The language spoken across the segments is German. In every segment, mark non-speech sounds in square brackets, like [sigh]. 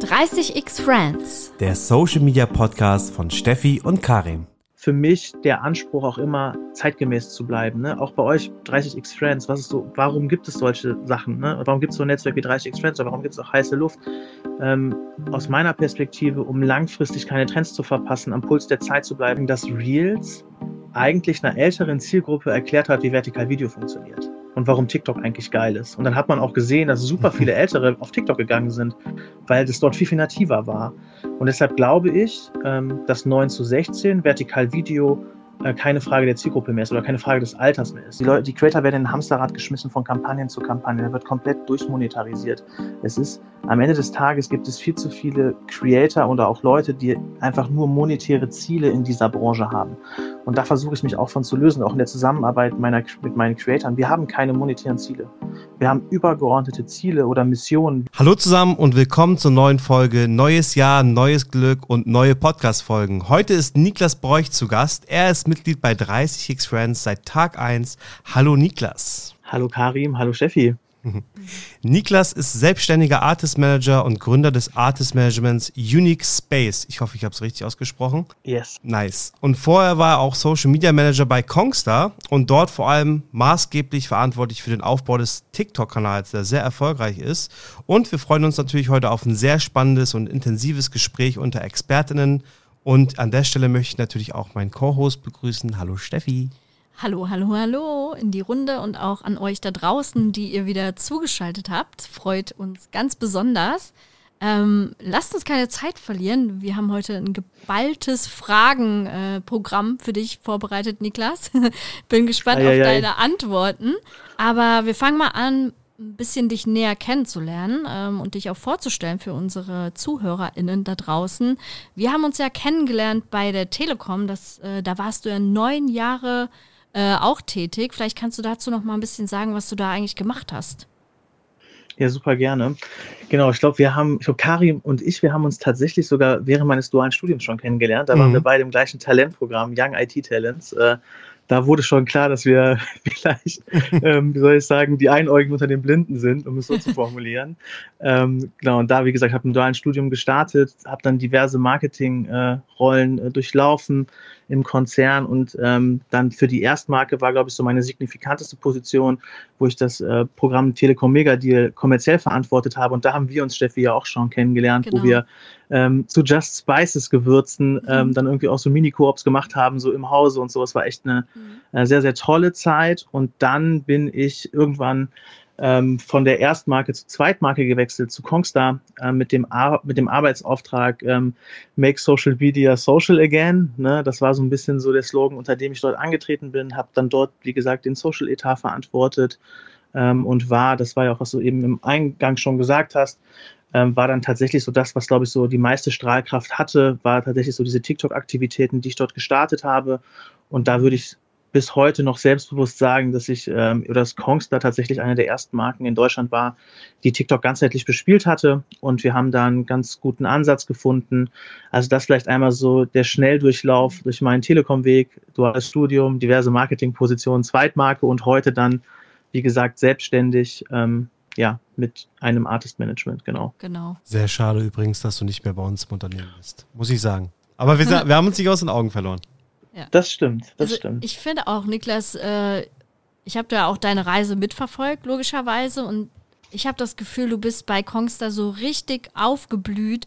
30x Friends. Der Social Media Podcast von Steffi und Karim. Für mich der Anspruch auch immer zeitgemäß zu bleiben. Ne? Auch bei euch 30x Friends. Was ist so, warum gibt es solche Sachen? Ne? Warum gibt es so ein Netzwerk wie 30x Friends? Oder warum gibt es auch heiße Luft? Ähm, aus meiner Perspektive, um langfristig keine Trends zu verpassen, am Puls der Zeit zu bleiben, dass Reels eigentlich einer älteren Zielgruppe erklärt hat, wie vertikal Video funktioniert und warum TikTok eigentlich geil ist. Und dann hat man auch gesehen, dass super viele [laughs] Ältere auf TikTok gegangen sind, weil das dort viel, viel nativer war. Und deshalb glaube ich, ähm, dass 9 zu 16 Vertikal Video keine Frage der Zielgruppe mehr ist oder keine Frage des Alters mehr ist. Die, Leute, die Creator werden in ein Hamsterrad geschmissen von Kampagnen zu Kampagnen. Der wird komplett durchmonetarisiert. Es ist, am Ende des Tages gibt es viel zu viele Creator oder auch Leute, die einfach nur monetäre Ziele in dieser Branche haben. Und da versuche ich mich auch von zu lösen, auch in der Zusammenarbeit meiner, mit meinen Creatoren. Wir haben keine monetären Ziele. Wir haben übergeordnete Ziele oder Missionen. Hallo zusammen und willkommen zur neuen Folge Neues Jahr, neues Glück und neue Podcast-Folgen. Heute ist Niklas Bräuch zu Gast. Er ist Mitglied bei 30x Friends seit Tag 1. Hallo Niklas. Hallo Karim, hallo Steffi. Niklas ist selbstständiger Artist Manager und Gründer des Artist Managements Unique Space. Ich hoffe, ich habe es richtig ausgesprochen. Yes. Nice. Und vorher war er auch Social Media Manager bei Kongstar und dort vor allem maßgeblich verantwortlich für den Aufbau des TikTok-Kanals, der sehr erfolgreich ist. Und wir freuen uns natürlich heute auf ein sehr spannendes und intensives Gespräch unter Expertinnen. Und an der Stelle möchte ich natürlich auch meinen Co-Host begrüßen. Hallo Steffi. Hallo, hallo, hallo in die Runde und auch an euch da draußen, die ihr wieder zugeschaltet habt. Freut uns ganz besonders. Ähm, lasst uns keine Zeit verlieren. Wir haben heute ein geballtes Fragenprogramm äh, für dich vorbereitet, Niklas. [laughs] Bin gespannt ei, auf ei, deine ei. Antworten. Aber wir fangen mal an, ein bisschen dich näher kennenzulernen ähm, und dich auch vorzustellen für unsere ZuhörerInnen da draußen. Wir haben uns ja kennengelernt bei der Telekom. Das, äh, da warst du ja neun Jahre äh, auch tätig. Vielleicht kannst du dazu noch mal ein bisschen sagen, was du da eigentlich gemacht hast. Ja, super gerne. Genau, ich glaube, wir haben, ich glaube, Karim und ich, wir haben uns tatsächlich sogar während meines dualen Studiums schon kennengelernt. Da mhm. waren wir beide im gleichen Talentprogramm, Young IT Talents. Äh, da wurde schon klar, dass wir [laughs] vielleicht, ähm, wie soll ich sagen, die Einäugigen unter den Blinden sind, um es so zu [laughs] formulieren. Ähm, genau, und da, wie gesagt, habe ein dualen Studium gestartet, habe dann diverse Marketingrollen äh, äh, durchlaufen im Konzern und ähm, dann für die Erstmarke war, glaube ich, so meine signifikanteste Position, wo ich das äh, Programm Telekom Mega Deal kommerziell verantwortet habe. Und da haben wir uns, Steffi, ja auch schon kennengelernt, genau. wo wir ähm, zu Just Spices Gewürzen mhm. ähm, dann irgendwie auch so Mini-Koops gemacht haben, so im Hause und so. Es war echt eine mhm. äh, sehr, sehr tolle Zeit. Und dann bin ich irgendwann ähm, von der Erstmarke zur Zweitmarke gewechselt, zu Kongstar, äh, mit, dem mit dem Arbeitsauftrag ähm, Make Social Media Social Again. Ne? Das war so ein bisschen so der Slogan, unter dem ich dort angetreten bin, habe dann dort, wie gesagt, den Social Etat verantwortet ähm, und war, das war ja auch, was du eben im Eingang schon gesagt hast, ähm, war dann tatsächlich so das, was, glaube ich, so die meiste Strahlkraft hatte, war tatsächlich so diese TikTok-Aktivitäten, die ich dort gestartet habe. Und da würde ich bis heute noch selbstbewusst sagen, dass ich ähm, oder dass Kongstar tatsächlich eine der ersten Marken in Deutschland war, die TikTok ganzheitlich bespielt hatte. Und wir haben da einen ganz guten Ansatz gefunden. Also das vielleicht einmal so der Schnelldurchlauf durch meinen Telekom-Weg, duales Studium, diverse Marketingpositionen, Zweitmarke und heute dann, wie gesagt, selbstständig. Ähm, ja, mit einem Artist Management, genau. Genau. Sehr schade übrigens, dass du nicht mehr bei uns im Unternehmen bist, muss ich sagen. Aber wir, [laughs] wir haben uns nicht aus den Augen verloren. Ja. Das stimmt, das also stimmt. Ich finde auch, Niklas, äh, ich habe da auch deine Reise mitverfolgt, logischerweise. Und ich habe das Gefühl, du bist bei Kongstar so richtig aufgeblüht.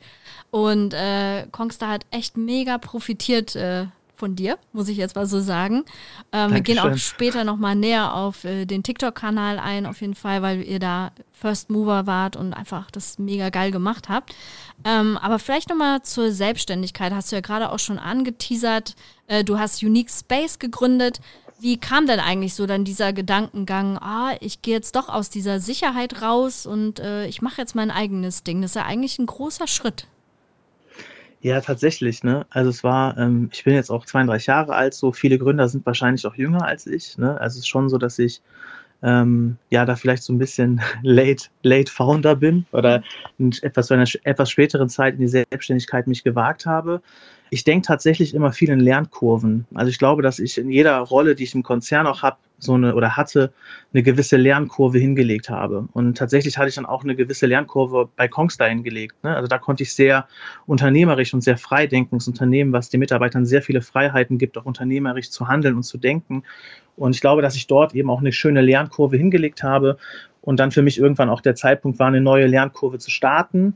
Und äh, Kongstar hat echt mega profitiert äh, von dir, muss ich jetzt mal so sagen. Ähm, wir gehen auch später nochmal näher auf äh, den TikTok-Kanal ein, auf jeden Fall, weil ihr da First Mover wart und einfach das mega geil gemacht habt. Ähm, aber vielleicht nochmal zur Selbstständigkeit. Hast du ja gerade auch schon angeteasert. Äh, du hast Unique Space gegründet. Wie kam denn eigentlich so dann dieser Gedankengang, ah, ich gehe jetzt doch aus dieser Sicherheit raus und äh, ich mache jetzt mein eigenes Ding? Das ist ja eigentlich ein großer Schritt. Ja, tatsächlich, ne? Also es war, ähm, ich bin jetzt auch 32 Jahre alt, so viele Gründer sind wahrscheinlich auch jünger als ich, ne? Also es ist schon so, dass ich ähm, ja da vielleicht so ein bisschen [laughs] late, late Founder bin oder in etwas zu einer etwas späteren Zeit in die Selbstständigkeit mich gewagt habe. Ich denke tatsächlich immer viel in Lernkurven. Also ich glaube, dass ich in jeder Rolle, die ich im Konzern auch habe, so eine oder hatte eine gewisse Lernkurve hingelegt habe. Und tatsächlich hatte ich dann auch eine gewisse Lernkurve bei Kongstar hingelegt. Ne? Also da konnte ich sehr unternehmerisch und sehr frei. Das Unternehmen, was den Mitarbeitern sehr viele Freiheiten gibt, auch unternehmerisch zu handeln und zu denken. Und ich glaube, dass ich dort eben auch eine schöne Lernkurve hingelegt habe und dann für mich irgendwann auch der Zeitpunkt war, eine neue Lernkurve zu starten.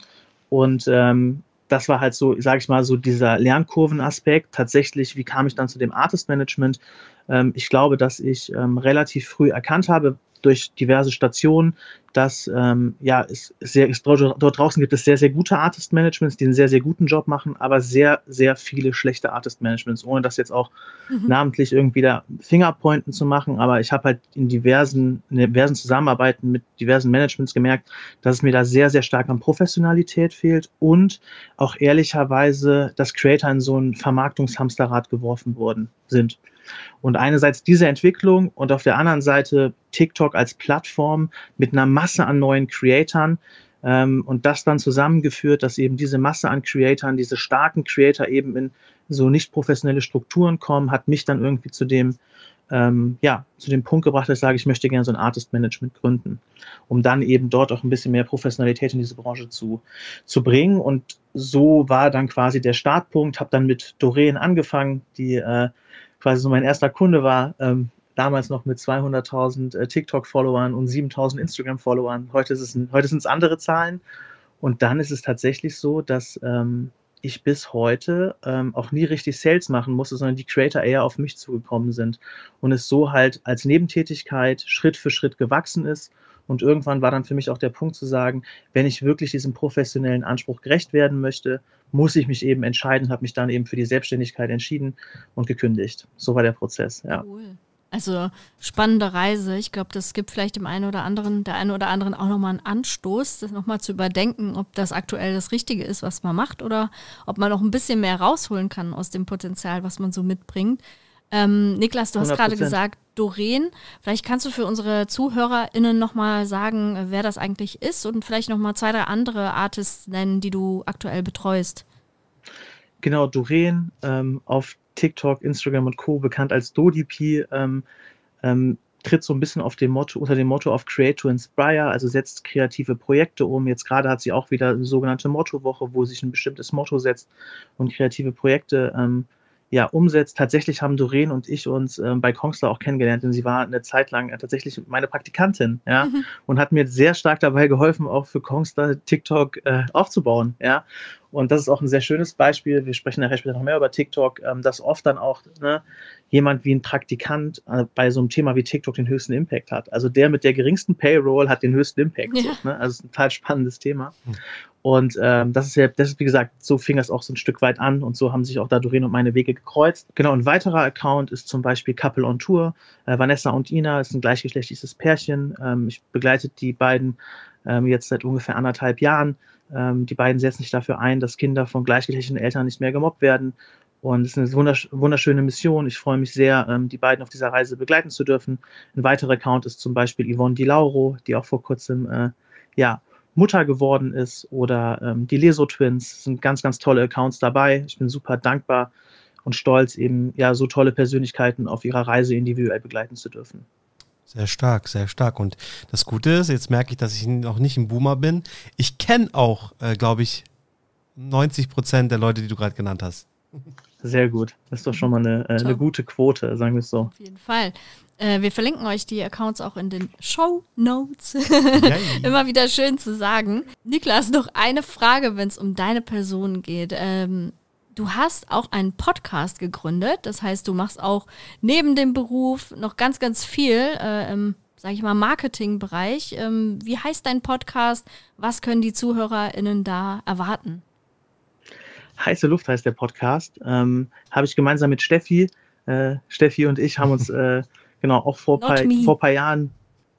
Und ähm, das war halt so, sage ich mal, so dieser Lernkurvenaspekt. Tatsächlich, wie kam ich dann zu dem Artist Management? Ähm, ich glaube, dass ich ähm, relativ früh erkannt habe, durch diverse Stationen, dass ähm, ja, es, sehr, es, dort, dort draußen gibt es sehr, sehr gute Artist-Managements, die einen sehr, sehr guten Job machen, aber sehr, sehr viele schlechte Artist-Managements, ohne das jetzt auch mhm. namentlich irgendwie da Fingerpointen zu machen. Aber ich habe halt in diversen, in diversen Zusammenarbeiten mit diversen Managements gemerkt, dass es mir da sehr, sehr stark an Professionalität fehlt und auch ehrlicherweise, dass Creator in so ein Vermarktungshamsterrad geworfen worden sind. Und einerseits diese Entwicklung und auf der anderen Seite TikTok als Plattform mit einer Masse an neuen Creatoren ähm, und das dann zusammengeführt, dass eben diese Masse an Creatoren, diese starken Creator eben in so nicht professionelle Strukturen kommen, hat mich dann irgendwie zu dem ähm, ja, zu dem Punkt gebracht, dass ich sage, ich möchte gerne so ein Artist Management gründen, um dann eben dort auch ein bisschen mehr Professionalität in diese Branche zu, zu bringen. Und so war dann quasi der Startpunkt, habe dann mit Doreen angefangen, die äh, quasi so mein erster Kunde war, ähm, damals noch mit 200.000 äh, TikTok-Followern und 7.000 Instagram-Followern. Heute, heute sind es andere Zahlen. Und dann ist es tatsächlich so, dass ähm, ich bis heute ähm, auch nie richtig Sales machen musste, sondern die Creator eher auf mich zugekommen sind und es so halt als Nebentätigkeit Schritt für Schritt gewachsen ist. Und irgendwann war dann für mich auch der Punkt zu sagen, wenn ich wirklich diesem professionellen Anspruch gerecht werden möchte, muss ich mich eben entscheiden, habe mich dann eben für die Selbstständigkeit entschieden und gekündigt. So war der Prozess, ja. Cool. Also spannende Reise. Ich glaube, das gibt vielleicht dem einen oder anderen, der einen oder anderen auch nochmal einen Anstoß, das nochmal zu überdenken, ob das aktuell das Richtige ist, was man macht oder ob man noch ein bisschen mehr rausholen kann aus dem Potenzial, was man so mitbringt. Ähm, Niklas, du hast gerade gesagt, Doreen. Vielleicht kannst du für unsere ZuhörerInnen nochmal sagen, wer das eigentlich ist und vielleicht nochmal zwei, drei andere Artists nennen, die du aktuell betreust. Genau, Doreen ähm, auf TikTok, Instagram und Co. bekannt als DodiP. Ähm, ähm, tritt so ein bisschen auf dem Motto, unter dem Motto of Create to Inspire, also setzt kreative Projekte um. Jetzt gerade hat sie auch wieder eine sogenannte Mottowoche, wo sich ein bestimmtes Motto setzt und kreative Projekte ähm, ja, umsetzt. Tatsächlich haben Doreen und ich uns äh, bei Kongstar auch kennengelernt, denn sie war eine Zeit lang äh, tatsächlich meine Praktikantin, ja, mhm. und hat mir sehr stark dabei geholfen, auch für Kongstar TikTok äh, aufzubauen, ja. Und das ist auch ein sehr schönes Beispiel. Wir sprechen nachher später noch mehr über TikTok, ähm, dass oft dann auch ne, jemand wie ein Praktikant äh, bei so einem Thema wie TikTok den höchsten Impact hat. Also der mit der geringsten Payroll hat den höchsten Impact. Ja. So, ne? Also ein total spannendes Thema. Mhm. Und ähm, das ist ja, das ist wie gesagt, so fing das auch so ein Stück weit an und so haben sich auch da Doreen und meine Wege gekreuzt. Genau, ein weiterer Account ist zum Beispiel Couple on Tour. Äh, Vanessa und Ina ist ein gleichgeschlechtliches Pärchen. Ähm, ich begleite die beiden ähm, jetzt seit ungefähr anderthalb Jahren. Ähm, die beiden setzen sich dafür ein, dass Kinder von gleichgeschlechtlichen Eltern nicht mehr gemobbt werden. Und es ist eine wunderschöne Mission. Ich freue mich sehr, ähm, die beiden auf dieser Reise begleiten zu dürfen. Ein weiterer Account ist zum Beispiel Yvonne Di Lauro, die auch vor kurzem äh, ja, Mutter geworden ist oder ähm, die Leso Twins. sind ganz, ganz tolle Accounts dabei. Ich bin super dankbar und stolz, eben ja so tolle Persönlichkeiten auf ihrer Reise individuell begleiten zu dürfen. Sehr stark, sehr stark. Und das Gute ist, jetzt merke ich, dass ich noch nicht ein Boomer bin. Ich kenne auch, äh, glaube ich, 90 Prozent der Leute, die du gerade genannt hast. Sehr gut. Das ist doch schon mal eine, äh, eine gute Quote, sagen wir es so. Auf jeden Fall. Äh, wir verlinken euch die Accounts auch in den Show Notes. [laughs] Immer wieder schön zu sagen. Niklas, noch eine Frage, wenn es um deine Person geht. Ähm, du hast auch einen Podcast gegründet. Das heißt, du machst auch neben dem Beruf noch ganz, ganz viel äh, im, sag ich mal, Marketingbereich. Ähm, wie heißt dein Podcast? Was können die ZuhörerInnen da erwarten? Heiße Luft heißt der Podcast. Ähm, Habe ich gemeinsam mit Steffi. Äh, Steffi und ich haben uns [laughs] äh, Genau, auch vor ein paar, vor paar Jahren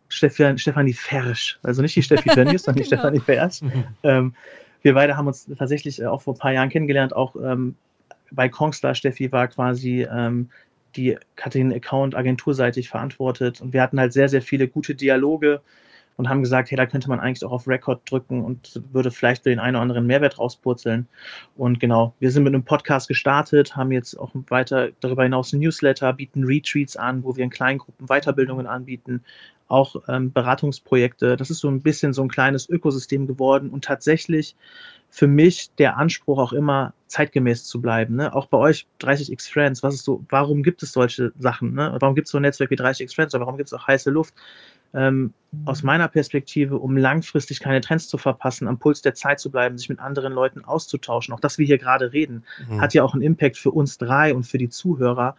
Stefan, Stefanie Fersch, also nicht die Steffi Tönnies, [laughs] sondern die genau. Stefanie Fersch. [laughs] ähm, wir beide haben uns tatsächlich äh, auch vor ein paar Jahren kennengelernt, auch ähm, bei Kongstar. Steffi war quasi ähm, die, hatte den Account agenturseitig verantwortet und wir hatten halt sehr, sehr viele gute Dialoge und haben gesagt, hey, da könnte man eigentlich auch auf Record drücken und würde vielleicht den einen oder anderen Mehrwert rauspurzeln. Und genau, wir sind mit einem Podcast gestartet, haben jetzt auch weiter darüber hinaus ein Newsletter, bieten Retreats an, wo wir in kleinen Gruppen Weiterbildungen anbieten, auch ähm, Beratungsprojekte. Das ist so ein bisschen so ein kleines Ökosystem geworden und tatsächlich für mich der Anspruch auch immer zeitgemäß zu bleiben. Ne? Auch bei euch 30x Friends, was ist so, warum gibt es solche Sachen? Ne? Warum gibt es so ein Netzwerk wie 30x Friends oder warum gibt es auch heiße Luft? Ähm, aus meiner Perspektive, um langfristig keine Trends zu verpassen, am Puls der Zeit zu bleiben, sich mit anderen Leuten auszutauschen. Auch dass wir hier gerade reden, mhm. hat ja auch einen Impact für uns drei und für die Zuhörer.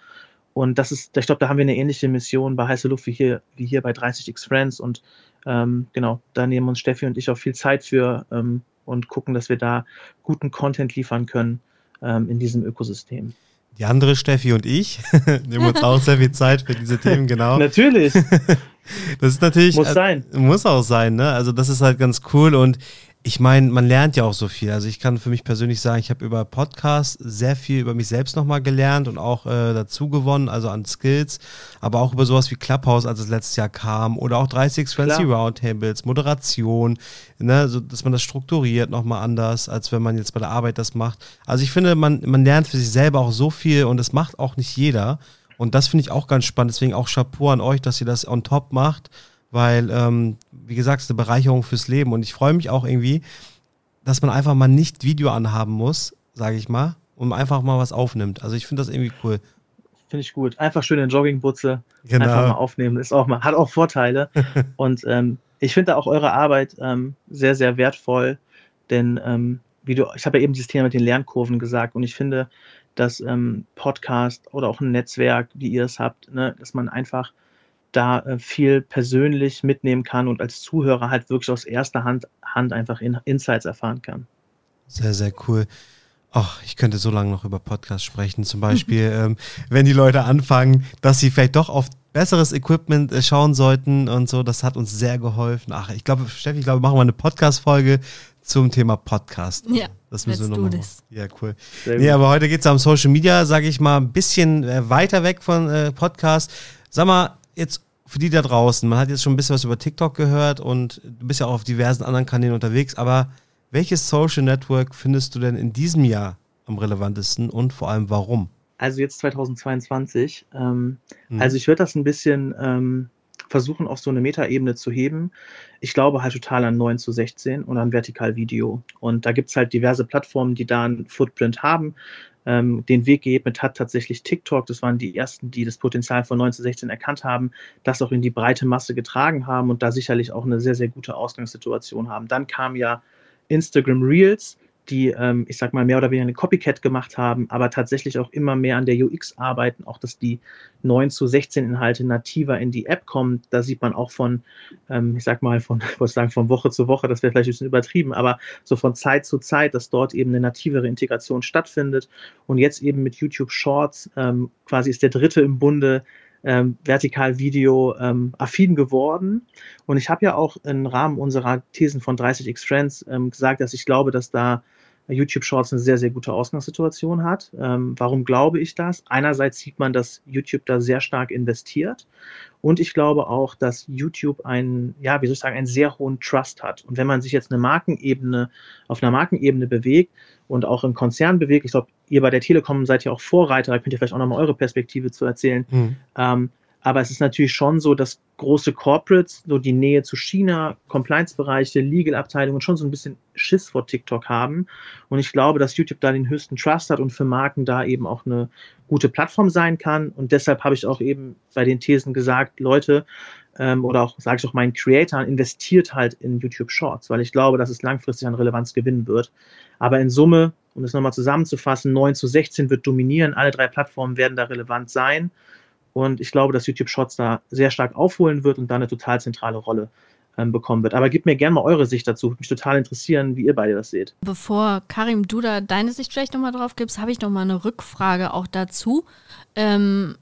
Und das ist, ich glaube, da haben wir eine ähnliche Mission bei Heiße Luft wie hier, wie hier bei 30x Friends. Und ähm, genau, da nehmen uns Steffi und ich auch viel Zeit für ähm, und gucken, dass wir da guten Content liefern können ähm, in diesem Ökosystem. Die andere Steffi und ich [laughs] nehmen uns auch sehr viel Zeit für diese Themen, genau. [laughs] natürlich. [laughs] Das ist natürlich. Muss sein. Muss auch sein, ne? Also, das ist halt ganz cool und ich meine, man lernt ja auch so viel. Also ich kann für mich persönlich sagen, ich habe über Podcasts sehr viel über mich selbst nochmal gelernt und auch äh, dazu gewonnen, also an Skills, aber auch über sowas wie Clubhouse, als es letztes Jahr kam, oder auch 30 Fancy Roundtables, Moderation, ne, so, dass man das strukturiert nochmal anders, als wenn man jetzt bei der Arbeit das macht. Also ich finde, man, man lernt für sich selber auch so viel und das macht auch nicht jeder. Und das finde ich auch ganz spannend. Deswegen auch Chapeau an euch, dass ihr das on top macht weil, ähm, wie gesagt, es ist eine Bereicherung fürs Leben und ich freue mich auch irgendwie, dass man einfach mal nicht Video anhaben muss, sage ich mal, und einfach mal was aufnimmt. Also ich finde das irgendwie cool. Finde ich gut. Einfach schön in Joggingbutze genau. einfach mal aufnehmen. Ist auch mal, hat auch Vorteile. [laughs] und ähm, ich finde auch eure Arbeit ähm, sehr, sehr wertvoll, denn ähm, wie du, ich habe ja eben dieses Thema mit den Lernkurven gesagt und ich finde, dass ähm, Podcast oder auch ein Netzwerk, wie ihr es habt, ne, dass man einfach da äh, viel persönlich mitnehmen kann und als Zuhörer halt wirklich aus erster Hand, Hand einfach in, Insights erfahren kann. Sehr, sehr cool. Ach, ich könnte so lange noch über Podcasts sprechen. Zum [laughs] Beispiel, ähm, wenn die Leute anfangen, dass sie vielleicht doch auf besseres Equipment äh, schauen sollten und so. Das hat uns sehr geholfen. Ach, ich glaube, Steffi, ich glaube, machen wir eine Podcast-Folge zum Thema Podcast. Ja. Das müssen wir nochmal. Ja, cool. Nee, aber heute geht es um Social Media, sage ich mal, ein bisschen äh, weiter weg von äh, Podcast. Sag mal, jetzt für die da draußen, man hat jetzt schon ein bisschen was über TikTok gehört und du bist ja auch auf diversen anderen Kanälen unterwegs, aber welches Social Network findest du denn in diesem Jahr am relevantesten und vor allem warum? Also jetzt 2022. Ähm, mhm. Also ich würde das ein bisschen ähm, versuchen, auf so eine Metaebene zu heben. Ich glaube halt total an 9 zu 16 und an Vertikalvideo. Und da gibt es halt diverse Plattformen, die da einen Footprint haben ähm, den Weg geebnet hat, tatsächlich TikTok. Das waren die ersten, die das Potenzial von 9 zu 16 erkannt haben, das auch in die breite Masse getragen haben und da sicherlich auch eine sehr, sehr gute Ausgangssituation haben. Dann kam ja Instagram Reels, die, ähm, ich sag mal, mehr oder weniger eine Copycat gemacht haben, aber tatsächlich auch immer mehr an der UX arbeiten, auch dass die 9 zu 16 Inhalte nativer in die App kommen. Da sieht man auch von, ähm, ich sag mal, von, [laughs] ich sagen, von Woche zu Woche, das wäre vielleicht ein bisschen übertrieben, aber so von Zeit zu Zeit, dass dort eben eine nativere Integration stattfindet. Und jetzt eben mit YouTube Shorts ähm, quasi ist der dritte im Bunde, ähm, Vertikalvideo ähm, affin geworden. Und ich habe ja auch im Rahmen unserer Thesen von 30x Friends ähm, gesagt, dass ich glaube, dass da YouTube Shorts eine sehr, sehr gute Ausgangssituation hat. Ähm, warum glaube ich das? Einerseits sieht man, dass YouTube da sehr stark investiert. Und ich glaube auch, dass YouTube einen, ja, wie soll ich sagen, einen sehr hohen Trust hat. Und wenn man sich jetzt eine Markenebene, auf einer Markenebene bewegt und auch im Konzern bewegt, ich glaube, ihr bei der Telekom seid ja auch Vorreiter, da könnt ihr vielleicht auch nochmal eure Perspektive zu erzählen. Mhm. Ähm, aber es ist natürlich schon so, dass große Corporates, so die Nähe zu China, Compliance-Bereiche, Legal-Abteilungen schon so ein bisschen Schiss vor TikTok haben. Und ich glaube, dass YouTube da den höchsten Trust hat und für Marken da eben auch eine gute Plattform sein kann. Und deshalb habe ich auch eben bei den Thesen gesagt, Leute, ähm, oder auch, sage ich auch meinen Creatoren, investiert halt in YouTube Shorts, weil ich glaube, dass es langfristig an Relevanz gewinnen wird. Aber in Summe, um das nochmal zusammenzufassen, 9 zu 16 wird dominieren, alle drei Plattformen werden da relevant sein. Und ich glaube, dass YouTube Shorts da sehr stark aufholen wird und da eine total zentrale Rolle ähm, bekommen wird. Aber gebt mir gerne mal eure Sicht dazu. Würde mich total interessieren, wie ihr beide das seht. Bevor Karim, du da deine Sicht vielleicht nochmal drauf gibst, habe ich nochmal eine Rückfrage auch dazu. Ähm,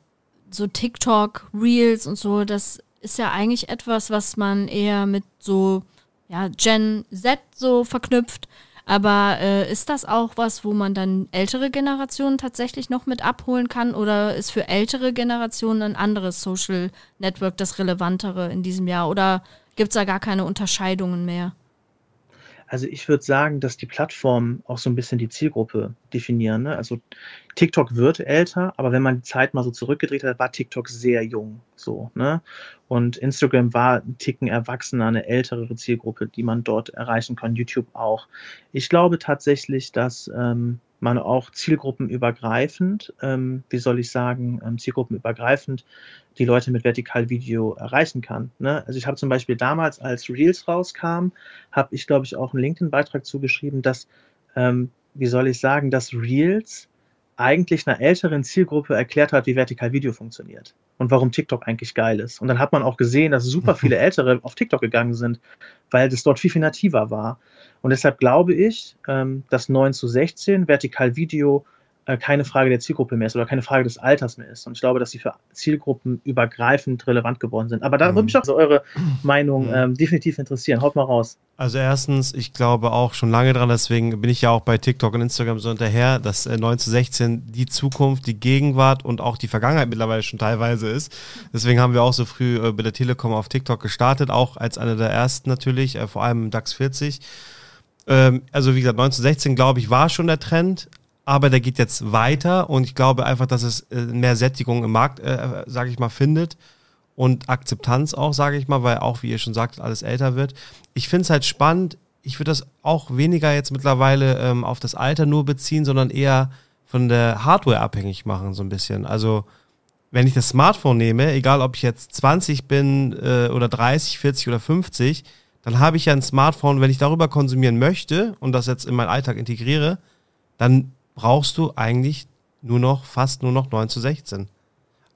so TikTok, Reels und so, das ist ja eigentlich etwas, was man eher mit so ja, Gen Z so verknüpft. Aber äh, ist das auch was, wo man dann ältere Generationen tatsächlich noch mit abholen kann? Oder ist für ältere Generationen ein anderes Social Network das relevantere in diesem Jahr? Oder gibt es da gar keine Unterscheidungen mehr? Also ich würde sagen, dass die Plattformen auch so ein bisschen die Zielgruppe definieren. Ne? Also TikTok wird älter, aber wenn man die Zeit mal so zurückgedreht hat, war TikTok sehr jung. So, ne? Und Instagram war ein Ticken erwachsener, eine ältere Zielgruppe, die man dort erreichen kann, YouTube auch. Ich glaube tatsächlich, dass ähm, man auch zielgruppenübergreifend, ähm, wie soll ich sagen, ähm, zielgruppenübergreifend die Leute mit Vertikalvideo erreichen kann. Ne? Also ich habe zum Beispiel damals, als Reels rauskam, habe ich, glaube ich, auch einen LinkedIn-Beitrag zugeschrieben, dass, ähm, wie soll ich sagen, dass Reels eigentlich einer älteren Zielgruppe erklärt hat, wie Vertikalvideo funktioniert und warum TikTok eigentlich geil ist. Und dann hat man auch gesehen, dass super [laughs] viele Ältere auf TikTok gegangen sind, weil das dort viel, viel nativer war. Und deshalb glaube ich, ähm, dass 9 zu 16 Vertikalvideo äh, keine Frage der Zielgruppe mehr ist oder keine Frage des Alters mehr ist. Und ich glaube, dass sie für Zielgruppen übergreifend relevant geworden sind. Aber da würde mich auch so eure Meinung mhm. ähm, definitiv interessieren. Haut mal raus. Also erstens, ich glaube auch schon lange dran, deswegen bin ich ja auch bei TikTok und Instagram so hinterher, dass äh, 9 zu 16 die Zukunft, die Gegenwart und auch die Vergangenheit mittlerweile schon teilweise ist. Deswegen haben wir auch so früh äh, bei der Telekom auf TikTok gestartet, auch als einer der ersten natürlich, äh, vor allem im DAX 40 ähm, also wie gesagt, 9 zu 16, glaube ich, war schon der Trend aber der geht jetzt weiter und ich glaube einfach, dass es äh, mehr Sättigung im Markt, äh, sage ich mal, findet und Akzeptanz auch, sage ich mal, weil auch, wie ihr schon sagt, alles älter wird. Ich finde es halt spannend. Ich würde das auch weniger jetzt mittlerweile ähm, auf das Alter nur beziehen, sondern eher von der Hardware abhängig machen, so ein bisschen. Also, wenn ich das Smartphone nehme, egal ob ich jetzt 20 bin äh, oder 30, 40 oder 50, dann habe ich ja ein Smartphone, wenn ich darüber konsumieren möchte und das jetzt in meinen Alltag integriere, dann brauchst du eigentlich nur noch, fast nur noch 9 zu 16.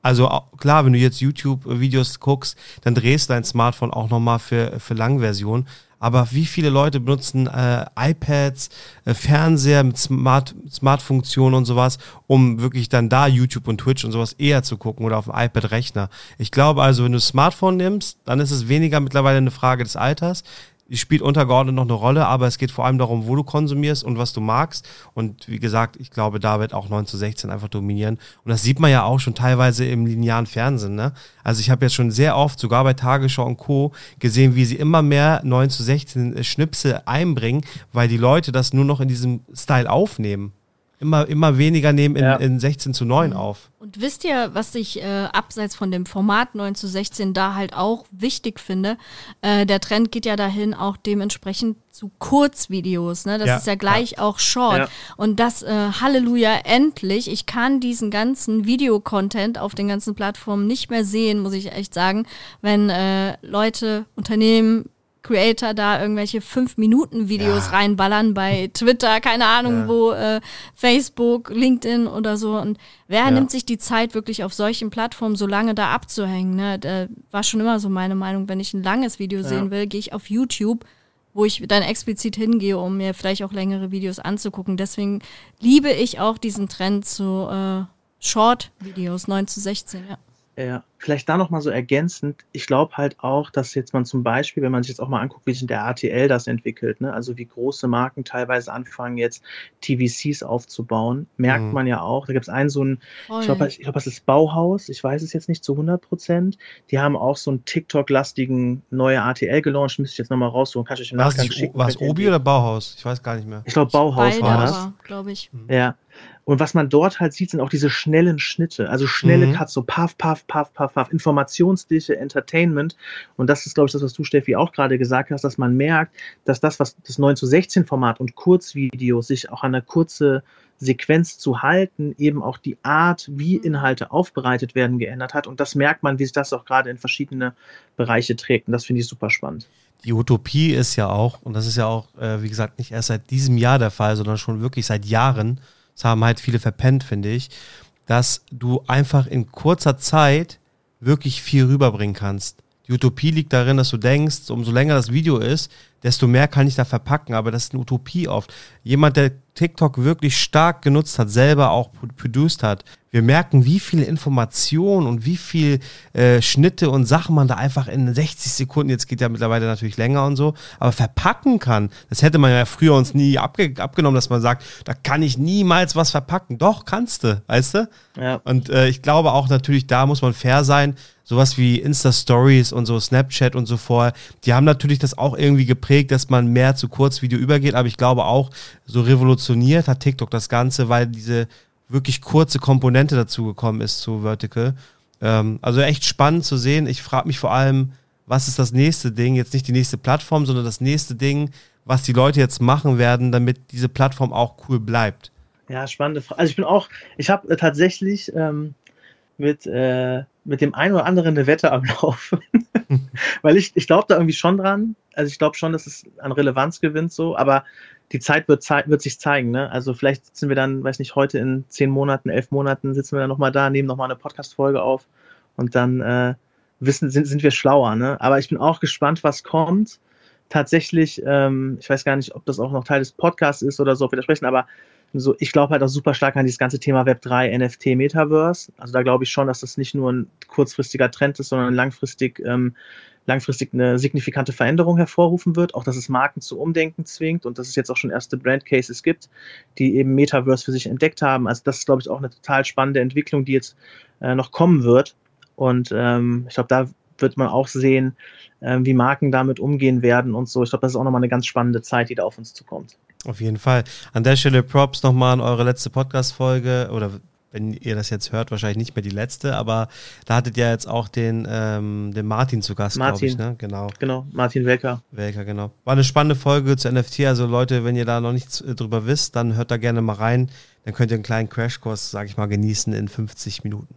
Also klar, wenn du jetzt YouTube-Videos guckst, dann drehst du dein Smartphone auch nochmal für, für Langversion. Aber wie viele Leute benutzen äh, iPads, äh, Fernseher mit Smart, Smart-Funktionen und sowas, um wirklich dann da YouTube und Twitch und sowas eher zu gucken oder auf dem iPad-Rechner? Ich glaube also, wenn du Smartphone nimmst, dann ist es weniger mittlerweile eine Frage des Alters die spielt untergeordnet noch eine Rolle, aber es geht vor allem darum, wo du konsumierst und was du magst. Und wie gesagt, ich glaube, da wird auch 9 zu 16 einfach dominieren. Und das sieht man ja auch schon teilweise im linearen Fernsehen. Ne? Also ich habe jetzt schon sehr oft, sogar bei Tagesschau und Co., gesehen, wie sie immer mehr 9 zu 16 Schnipsel einbringen, weil die Leute das nur noch in diesem Style aufnehmen immer, immer weniger nehmen in, ja. in 16 zu 9 auf. Und wisst ihr, was ich äh, abseits von dem Format 9 zu 16 da halt auch wichtig finde? Äh, der Trend geht ja dahin auch dementsprechend zu Kurzvideos. Ne? Das ja, ist ja gleich ja. auch Short. Und das, äh, Halleluja, endlich. Ich kann diesen ganzen Videocontent auf den ganzen Plattformen nicht mehr sehen, muss ich echt sagen, wenn äh, Leute, Unternehmen, Creator da irgendwelche 5-Minuten-Videos ja. reinballern bei [laughs] Twitter, keine Ahnung ja. wo, äh, Facebook, LinkedIn oder so. Und wer ja. nimmt sich die Zeit, wirklich auf solchen Plattformen so lange da abzuhängen? Ne? Da war schon immer so meine Meinung, wenn ich ein langes Video sehen will, gehe ich auf YouTube wo ich dann explizit hingehe, um mir vielleicht auch längere Videos anzugucken. Deswegen liebe ich auch diesen Trend zu äh, Short-Videos, 9 zu 16, ja. Ja, vielleicht da nochmal so ergänzend. Ich glaube halt auch, dass jetzt man zum Beispiel, wenn man sich jetzt auch mal anguckt, wie sich der RTL das entwickelt, ne? also wie große Marken teilweise anfangen, jetzt TVCs aufzubauen, merkt mhm. man ja auch. Da gibt es einen so ein, Voll. ich glaube, ich glaub, das ist Bauhaus, ich weiß es jetzt nicht zu 100 Prozent. Die haben auch so einen TikTok-lastigen neue RTL gelauncht, müsste ich jetzt nochmal raussuchen. Kann ich euch im Nachgang schicken. War es Obi oder Bauhaus? Ich weiß gar nicht mehr. Ich glaube, Bauhaus Beide war das. glaube ich. Ja. Und was man dort halt sieht, sind auch diese schnellen Schnitte, also schnelle mhm. Cuts, so paff, paff, paff, paff, paff, informationsdichte Entertainment. Und das ist, glaube ich, das, was du, Steffi, auch gerade gesagt hast, dass man merkt, dass das, was das 9 zu 16 Format und Kurzvideos sich auch an eine kurze Sequenz zu halten, eben auch die Art, wie. Inhalte aufbereitet werden, geändert hat. Und das merkt man, wie sich das auch gerade in verschiedene Bereiche trägt. Und das finde ich super spannend. Die Utopie ist ja auch, und das ist ja auch, äh, wie gesagt, nicht erst seit diesem Jahr der Fall, sondern schon wirklich seit Jahren, das haben halt viele verpennt, finde ich, dass du einfach in kurzer Zeit wirklich viel rüberbringen kannst. Die Utopie liegt darin, dass du denkst, umso länger das Video ist, desto mehr kann ich da verpacken. Aber das ist eine Utopie oft. Jemand, der TikTok wirklich stark genutzt hat, selber auch produced hat, wir merken, wie viele Informationen und wie viel äh, Schnitte und Sachen man da einfach in 60 Sekunden, jetzt geht ja mittlerweile natürlich länger und so, aber verpacken kann. Das hätte man ja früher uns nie abge abgenommen, dass man sagt, da kann ich niemals was verpacken. Doch, kannst du, weißt du? Ja. Und äh, ich glaube auch natürlich, da muss man fair sein sowas wie Insta-Stories und so Snapchat und so vorher, die haben natürlich das auch irgendwie geprägt, dass man mehr zu Kurzvideo übergeht, aber ich glaube auch, so revolutioniert hat TikTok das Ganze, weil diese wirklich kurze Komponente dazu gekommen ist zu Vertical. Ähm, also echt spannend zu sehen. Ich frage mich vor allem, was ist das nächste Ding? Jetzt nicht die nächste Plattform, sondern das nächste Ding, was die Leute jetzt machen werden, damit diese Plattform auch cool bleibt. Ja, spannende Frage. Also ich bin auch, ich habe tatsächlich ähm, mit, äh, mit dem einen oder anderen eine Wette am Laufen. [laughs] [laughs] Weil ich, ich glaube da irgendwie schon dran. Also ich glaube schon, dass es an Relevanz gewinnt so, aber die Zeit wird, wird sich zeigen. Ne? Also vielleicht sitzen wir dann, weiß nicht, heute in zehn Monaten, elf Monaten sitzen wir dann nochmal da, nehmen nochmal eine Podcast-Folge auf und dann äh, wissen, sind, sind wir schlauer. Ne? Aber ich bin auch gespannt, was kommt. Tatsächlich, ähm, ich weiß gar nicht, ob das auch noch Teil des Podcasts ist oder so, ob wir da sprechen, aber so, ich glaube halt auch super stark an dieses ganze Thema Web 3, NFT, Metaverse. Also da glaube ich schon, dass das nicht nur ein kurzfristiger Trend ist, sondern langfristig, ähm, langfristig eine signifikante Veränderung hervorrufen wird. Auch, dass es Marken zu Umdenken zwingt und dass es jetzt auch schon erste Brand Cases gibt, die eben Metaverse für sich entdeckt haben. Also das ist, glaube ich, auch eine total spannende Entwicklung, die jetzt äh, noch kommen wird. Und ähm, ich glaube, da wird man auch sehen, äh, wie Marken damit umgehen werden und so. Ich glaube, das ist auch nochmal eine ganz spannende Zeit, die da auf uns zukommt. Auf jeden Fall. An der Stelle Props nochmal an eure letzte Podcast-Folge oder wenn ihr das jetzt hört, wahrscheinlich nicht mehr die letzte, aber da hattet ihr jetzt auch den, ähm, den Martin zu Gast, glaube ich, ne? Genau. Genau, Martin Welker. Welker, genau. War eine spannende Folge zu NFT. Also Leute, wenn ihr da noch nichts äh, drüber wisst, dann hört da gerne mal rein. Dann könnt ihr einen kleinen Crashkurs, sage ich mal, genießen in 50 Minuten.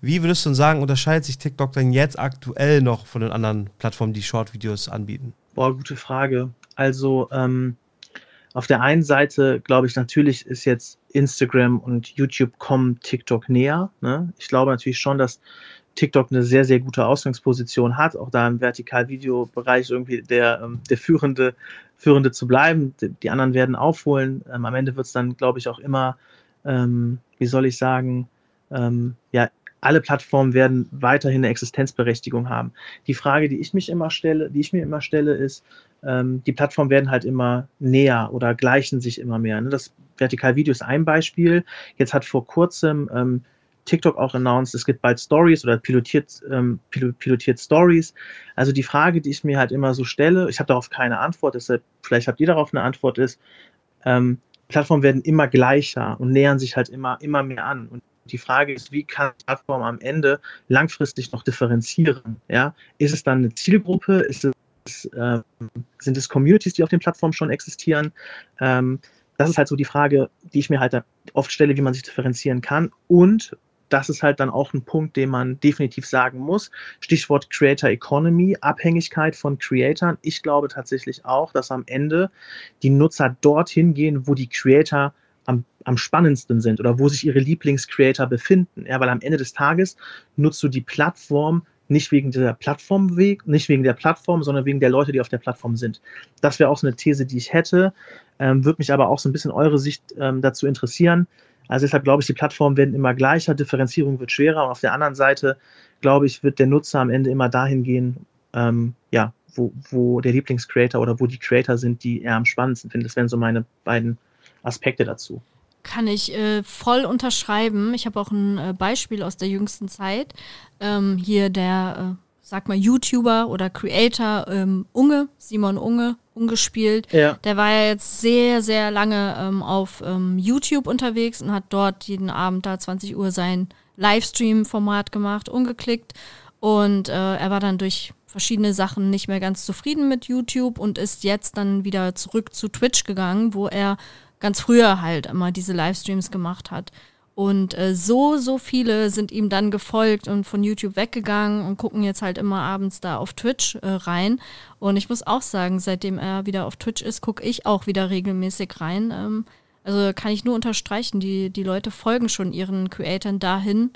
Wie würdest du sagen, unterscheidet sich TikTok denn jetzt aktuell noch von den anderen Plattformen, die Short-Videos anbieten? Boah, gute Frage. Also ähm, auf der einen Seite glaube ich natürlich ist jetzt Instagram und YouTube kommen TikTok näher. Ne? Ich glaube natürlich schon, dass TikTok eine sehr, sehr gute Ausgangsposition hat, auch da im Vertikal-Video-Bereich irgendwie der, ähm, der führende, führende zu bleiben. Die anderen werden aufholen. Ähm, am Ende wird es dann, glaube ich, auch immer, ähm, wie soll ich sagen, ähm, ja, alle Plattformen werden weiterhin eine Existenzberechtigung haben. Die Frage, die ich mich immer stelle, die ich mir immer stelle, ist, ähm, die Plattformen werden halt immer näher oder gleichen sich immer mehr. Ne? Das Vertikalvideo ist ein Beispiel. Jetzt hat vor kurzem ähm, TikTok auch announced, es gibt bald Stories oder pilotiert, ähm, pilotiert Stories. Also die Frage, die ich mir halt immer so stelle, ich habe darauf keine Antwort, deshalb vielleicht habt ihr darauf eine Antwort, ist, ähm, Plattformen werden immer gleicher und nähern sich halt immer, immer mehr an. Und die Frage ist, wie kann die Plattform am Ende langfristig noch differenzieren? Ja? Ist es dann eine Zielgruppe? Ist es, äh, sind es Communities, die auf den Plattformen schon existieren? Ähm, das ist halt so die Frage, die ich mir halt oft stelle, wie man sich differenzieren kann. Und das ist halt dann auch ein Punkt, den man definitiv sagen muss. Stichwort Creator Economy, Abhängigkeit von Creatoren. Ich glaube tatsächlich auch, dass am Ende die Nutzer dorthin gehen, wo die Creator am, am spannendsten sind oder wo sich ihre Lieblingscreator befinden. Ja, weil am Ende des Tages nutzt du die Plattform nicht wegen der Plattformweg, nicht wegen der Plattform, sondern wegen der Leute, die auf der Plattform sind. Das wäre auch so eine These, die ich hätte. Ähm, Würde mich aber auch so ein bisschen eure Sicht ähm, dazu interessieren. Also deshalb glaube ich, die Plattformen werden immer gleicher, Differenzierung wird schwerer und auf der anderen Seite, glaube ich, wird der Nutzer am Ende immer dahin gehen, ähm, ja, wo, wo der Lieblingscreator oder wo die Creator sind, die er am spannendsten findet. Das wären so meine beiden Aspekte dazu. Kann ich äh, voll unterschreiben. Ich habe auch ein äh, Beispiel aus der jüngsten Zeit. Ähm, hier der, äh, sag mal, YouTuber oder Creator ähm, Unge, Simon Unge, ungespielt. Ja. Der war ja jetzt sehr, sehr lange ähm, auf ähm, YouTube unterwegs und hat dort jeden Abend da 20 Uhr sein Livestream-Format gemacht, ungeklickt. Und äh, er war dann durch verschiedene Sachen nicht mehr ganz zufrieden mit YouTube und ist jetzt dann wieder zurück zu Twitch gegangen, wo er ganz früher halt immer diese Livestreams gemacht hat. Und äh, so, so viele sind ihm dann gefolgt und von YouTube weggegangen und gucken jetzt halt immer abends da auf Twitch äh, rein. Und ich muss auch sagen, seitdem er wieder auf Twitch ist, gucke ich auch wieder regelmäßig rein. Ähm, also kann ich nur unterstreichen, die, die Leute folgen schon ihren Creatoren dahin,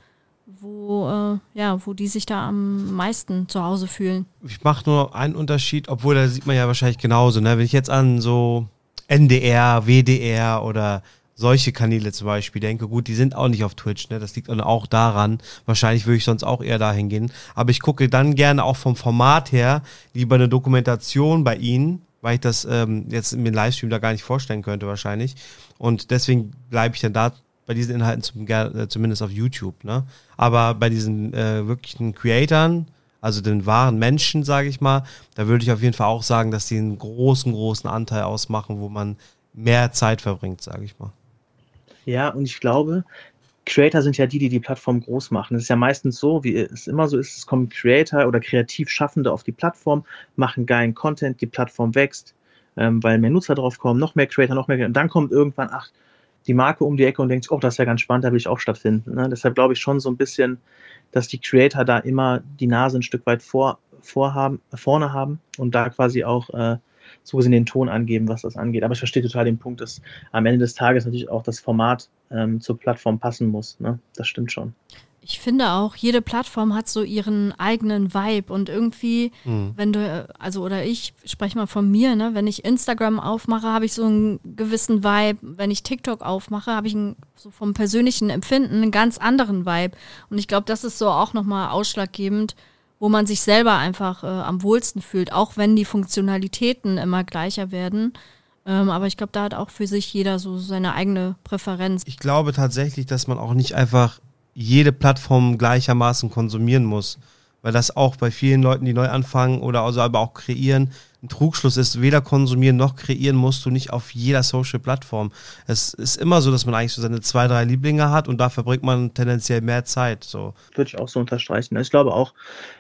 wo, äh, ja, wo die sich da am meisten zu Hause fühlen. Ich mache nur einen Unterschied, obwohl da sieht man ja wahrscheinlich genauso. Ne? Wenn ich jetzt an so NDR, WDR oder solche Kanäle zum Beispiel denke, gut, die sind auch nicht auf Twitch, ne? Das liegt auch daran. Wahrscheinlich würde ich sonst auch eher dahin gehen. Aber ich gucke dann gerne auch vom Format her lieber eine Dokumentation bei Ihnen, weil ich das ähm, jetzt im Livestream da gar nicht vorstellen könnte wahrscheinlich. Und deswegen bleibe ich dann da bei diesen Inhalten zum, äh, zumindest auf YouTube. Ne? Aber bei diesen äh, wirklichen Creatoren, also den wahren Menschen, sage ich mal, da würde ich auf jeden Fall auch sagen, dass die einen großen, großen Anteil ausmachen, wo man mehr Zeit verbringt, sage ich mal. Ja, und ich glaube, Creator sind ja die, die die Plattform groß machen. Es ist ja meistens so, wie es immer so ist, es kommen Creator oder kreativ Schaffende auf die Plattform, machen geilen Content, die Plattform wächst, ähm, weil mehr Nutzer drauf kommen, noch mehr Creator, noch mehr. Und dann kommt irgendwann, ach, die Marke um die Ecke und denkt, oh, das ist ja ganz spannend, da will ich auch stattfinden. Ne? Deshalb glaube ich schon so ein bisschen, dass die Creator da immer die Nase ein Stück weit vor, vorhaben, vorne haben und da quasi auch äh, so gesehen den Ton angeben, was das angeht. Aber ich verstehe total den Punkt, dass am Ende des Tages natürlich auch das Format ähm, zur Plattform passen muss. Ne? Das stimmt schon. Ich finde auch, jede Plattform hat so ihren eigenen Vibe und irgendwie, mhm. wenn du, also oder ich spreche mal von mir, ne, wenn ich Instagram aufmache, habe ich so einen gewissen Vibe. Wenn ich TikTok aufmache, habe ich einen, so vom persönlichen Empfinden einen ganz anderen Vibe. Und ich glaube, das ist so auch nochmal ausschlaggebend, wo man sich selber einfach äh, am wohlsten fühlt, auch wenn die Funktionalitäten immer gleicher werden. Ähm, aber ich glaube, da hat auch für sich jeder so seine eigene Präferenz. Ich glaube tatsächlich, dass man auch nicht einfach jede Plattform gleichermaßen konsumieren muss. Weil das auch bei vielen Leuten, die neu anfangen oder also aber auch kreieren, ein Trugschluss ist, weder konsumieren noch kreieren musst du nicht auf jeder Social-Plattform. Es ist immer so, dass man eigentlich so seine zwei, drei Lieblinge hat und da verbringt man tendenziell mehr Zeit. So. Würde ich auch so unterstreichen. Ich glaube auch,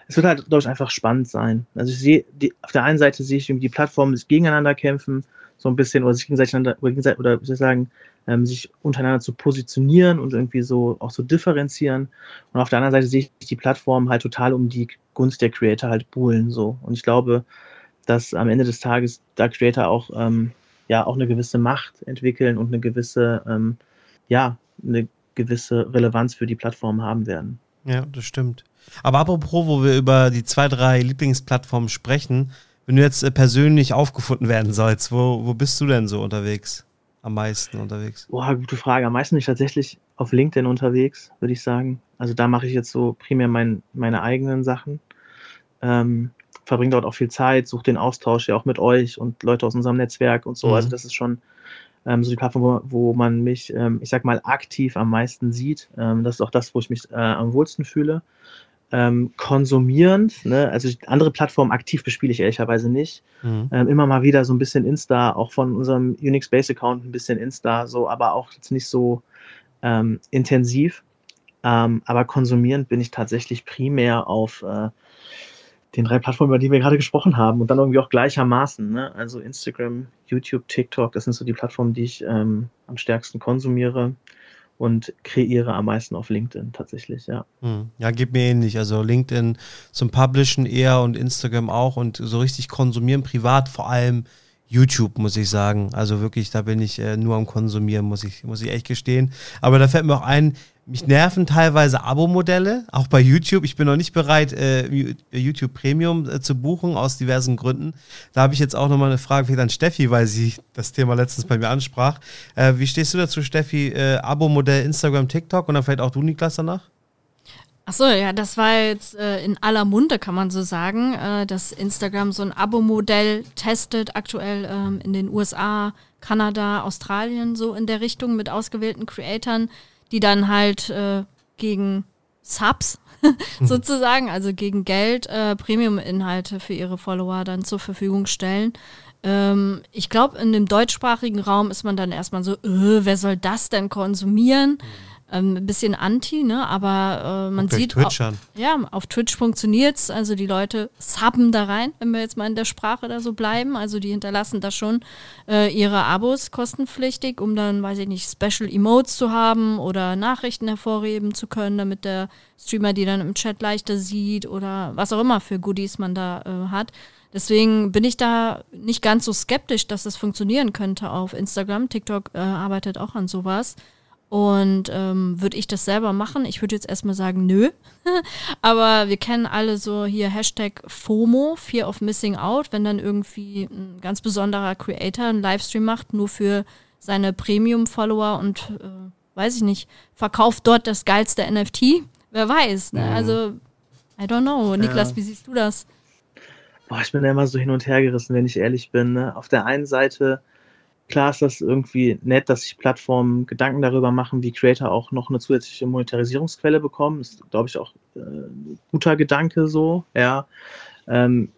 es wird halt, glaube ich, einfach spannend sein. Also ich sehe, die, auf der einen Seite sehe ich die Plattformen gegeneinander kämpfen, so ein bisschen, oder sich gegenseitig, oder, oder wie soll ich sagen, ähm, sich untereinander zu positionieren und irgendwie so auch so differenzieren. Und auf der anderen Seite sehe ich die Plattform halt total um die Gunst der Creator halt buhlen so. Und ich glaube, dass am Ende des Tages da Creator auch ähm, ja auch eine gewisse Macht entwickeln und eine gewisse ähm, ja eine gewisse Relevanz für die Plattform haben werden. Ja, das stimmt. Aber apropos, wo wir über die zwei, drei Lieblingsplattformen sprechen, wenn du jetzt äh, persönlich aufgefunden werden sollst, wo, wo bist du denn so unterwegs? Am meisten unterwegs? Boah, gute Frage. Am meisten bin ich tatsächlich auf LinkedIn unterwegs, würde ich sagen. Also da mache ich jetzt so primär mein, meine eigenen Sachen. Ähm, verbringe dort auch viel Zeit, suche den Austausch ja auch mit euch und Leute aus unserem Netzwerk und so. Mhm. Also das ist schon ähm, so die Plattform, wo, wo man mich, ähm, ich sag mal, aktiv am meisten sieht. Ähm, das ist auch das, wo ich mich äh, am wohlsten fühle ähm, konsumierend. Ne? Also andere Plattformen aktiv bespiele ich ehrlicherweise nicht. Mhm. Ähm, immer mal wieder so ein bisschen Insta, auch von unserem Unix Base Account ein bisschen Insta, so, aber auch jetzt nicht so ähm, intensiv. Ähm, aber konsumierend bin ich tatsächlich primär auf äh, den drei Plattformen, über die wir gerade gesprochen haben und dann irgendwie auch gleichermaßen. Ne? Also Instagram, YouTube, TikTok, das sind so die Plattformen, die ich ähm, am stärksten konsumiere und kreiere am meisten auf LinkedIn tatsächlich, ja. Hm. Ja, geht mir ähnlich. Also LinkedIn zum Publishen eher und Instagram auch und so richtig konsumieren privat vor allem YouTube, muss ich sagen. Also wirklich, da bin ich äh, nur am Konsumieren, muss ich, muss ich echt gestehen. Aber da fällt mir auch ein, mich nerven teilweise Abo-Modelle, auch bei YouTube. Ich bin noch nicht bereit, äh, YouTube Premium äh, zu buchen, aus diversen Gründen. Da habe ich jetzt auch nochmal eine Frage vielleicht an Steffi, weil sie das Thema letztens bei mir ansprach. Äh, wie stehst du dazu, Steffi? Äh, Abo-Modell Instagram, TikTok und dann vielleicht auch du, Niklas, danach? Achso, ja, das war jetzt äh, in aller Munde, kann man so sagen, äh, dass Instagram so ein Abo-Modell testet, aktuell ähm, in den USA, Kanada, Australien, so in der Richtung mit ausgewählten Creatoren die dann halt äh, gegen Subs [laughs] sozusagen, also gegen Geld, äh, Premium-Inhalte für ihre Follower dann zur Verfügung stellen. Ähm, ich glaube, in dem deutschsprachigen Raum ist man dann erstmal so, äh, wer soll das denn konsumieren? Mhm ähm, ein bisschen anti, ne? aber äh, man sieht, Twitch auf, ja, auf Twitch funktioniert's. Also die Leute subben da rein, wenn wir jetzt mal in der Sprache da so bleiben. Also die hinterlassen da schon äh, ihre Abos kostenpflichtig, um dann, weiß ich nicht, Special Emotes zu haben oder Nachrichten hervorheben zu können, damit der Streamer die dann im Chat leichter sieht oder was auch immer für Goodies man da äh, hat. Deswegen bin ich da nicht ganz so skeptisch, dass das funktionieren könnte auf Instagram. TikTok äh, arbeitet auch an sowas. Und ähm, würde ich das selber machen? Ich würde jetzt erstmal sagen, nö. [laughs] Aber wir kennen alle so hier Hashtag FOMO, Fear of Missing Out, wenn dann irgendwie ein ganz besonderer Creator einen Livestream macht, nur für seine Premium-Follower und äh, weiß ich nicht, verkauft dort das geilste NFT. Wer weiß, ne? Mhm. Also, I don't know. Niklas, ja. wie siehst du das? Boah, ich bin da immer so hin und her gerissen, wenn ich ehrlich bin. Ne? Auf der einen Seite Klar ist das irgendwie nett, dass sich Plattformen Gedanken darüber machen, wie Creator auch noch eine zusätzliche Monetarisierungsquelle bekommen. Ist, glaube ich, auch äh, ein guter Gedanke so, ja. Ähm,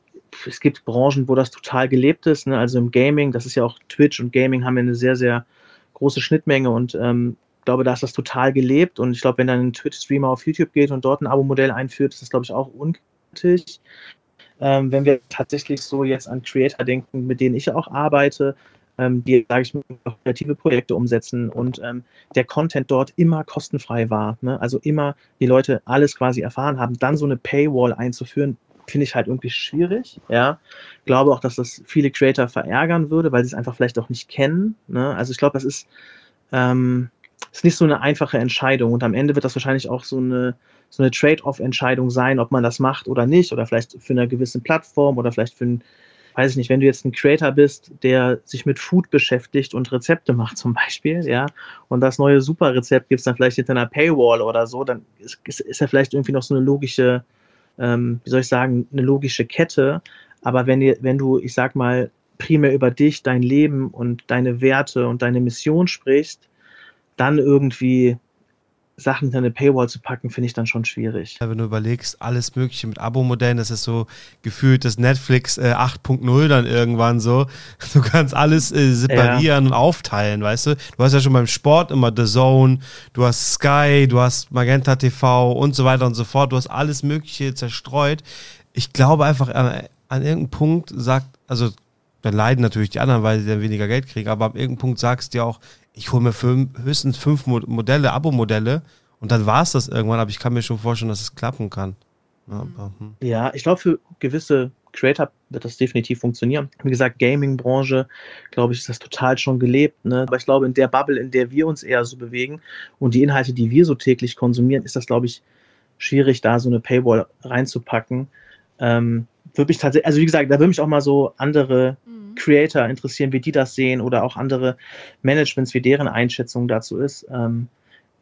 es gibt Branchen, wo das total gelebt ist, ne? also im Gaming, das ist ja auch Twitch und Gaming haben ja eine sehr, sehr große Schnittmenge und ähm, glaube, da ist das total gelebt und ich glaube, wenn dann ein Twitch-Streamer auf YouTube geht und dort ein Abo-Modell einführt, ist das, glaube ich, auch unkritig. Ähm, wenn wir tatsächlich so jetzt an Creator denken, mit denen ich auch arbeite, ähm, die, sage ich mal, kreative Projekte umsetzen und ähm, der Content dort immer kostenfrei war. Ne? Also immer die Leute alles quasi erfahren haben. Dann so eine Paywall einzuführen, finde ich halt irgendwie schwierig. Ja, glaube auch, dass das viele Creator verärgern würde, weil sie es einfach vielleicht auch nicht kennen. Ne? Also ich glaube, das ist, ähm, ist nicht so eine einfache Entscheidung und am Ende wird das wahrscheinlich auch so eine so eine Trade-off-Entscheidung sein, ob man das macht oder nicht, oder vielleicht für eine gewisse Plattform oder vielleicht für ein weiß ich nicht, wenn du jetzt ein Creator bist, der sich mit Food beschäftigt und Rezepte macht zum Beispiel, ja, und das neue Superrezept gibt es dann vielleicht hinter einer Paywall oder so, dann ist, ist, ist ja vielleicht irgendwie noch so eine logische, ähm, wie soll ich sagen, eine logische Kette. Aber wenn, wenn du, ich sag mal, primär über dich, dein Leben und deine Werte und deine Mission sprichst, dann irgendwie Sachen hinter eine Paywall zu packen, finde ich dann schon schwierig. Wenn du überlegst, alles Mögliche mit Abo-Modellen, das ist so gefühlt das Netflix äh, 8.0 dann irgendwann so. [laughs] Du kannst alles äh, separieren ja. und aufteilen, weißt du? Du hast ja schon beim Sport immer The Zone, du hast Sky, du hast Magenta TV und so weiter und so fort. Du hast alles Mögliche zerstreut. Ich glaube einfach, an, an irgendeinem Punkt sagt, also dann leiden natürlich die anderen, weil sie dann weniger Geld kriegen, aber ab irgendeinem Punkt sagst du dir auch, ich hole mir fünf, höchstens fünf Modelle, Abo-Modelle und dann war es das irgendwann, aber ich kann mir schon vorstellen, dass es klappen kann. Ja, aber, hm. ja ich glaube, für gewisse Creator wird das definitiv funktionieren. Wie gesagt, Gaming-Branche, glaube ich, ist das total schon gelebt. Ne? Aber ich glaube, in der Bubble, in der wir uns eher so bewegen und die Inhalte, die wir so täglich konsumieren, ist das, glaube ich, schwierig, da so eine Paywall reinzupacken. Ähm, würde mich tatsächlich, also wie gesagt, da würde mich auch mal so andere mhm Creator interessieren, wie die das sehen oder auch andere Managements, wie deren Einschätzung dazu ist. Ähm,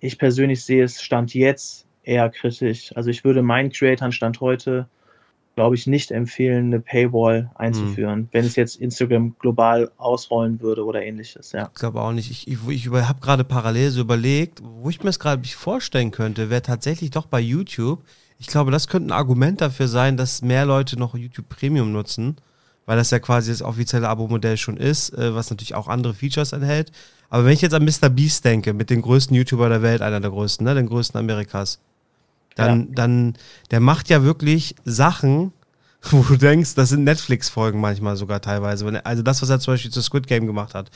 ich persönlich sehe es Stand jetzt eher kritisch. Also ich würde meinen Creatoren Stand heute, glaube ich, nicht empfehlen, eine Paywall einzuführen, mhm. wenn es jetzt Instagram global ausrollen würde oder ähnliches. Ja. Ich glaube auch nicht. Ich, ich, ich habe gerade parallel so überlegt, wo ich mir es gerade vorstellen könnte, wäre tatsächlich doch bei YouTube. Ich glaube, das könnte ein Argument dafür sein, dass mehr Leute noch YouTube Premium nutzen weil das ja quasi das offizielle Abo-Modell schon ist, äh, was natürlich auch andere Features enthält. Aber wenn ich jetzt an Mr. Beast denke, mit dem größten YouTuber der Welt, einer der größten, ne, den größten Amerikas, dann, ja. dann, der macht ja wirklich Sachen, wo du denkst, das sind Netflix-Folgen manchmal sogar teilweise. Also das, was er zum Beispiel zu Squid Game gemacht hat,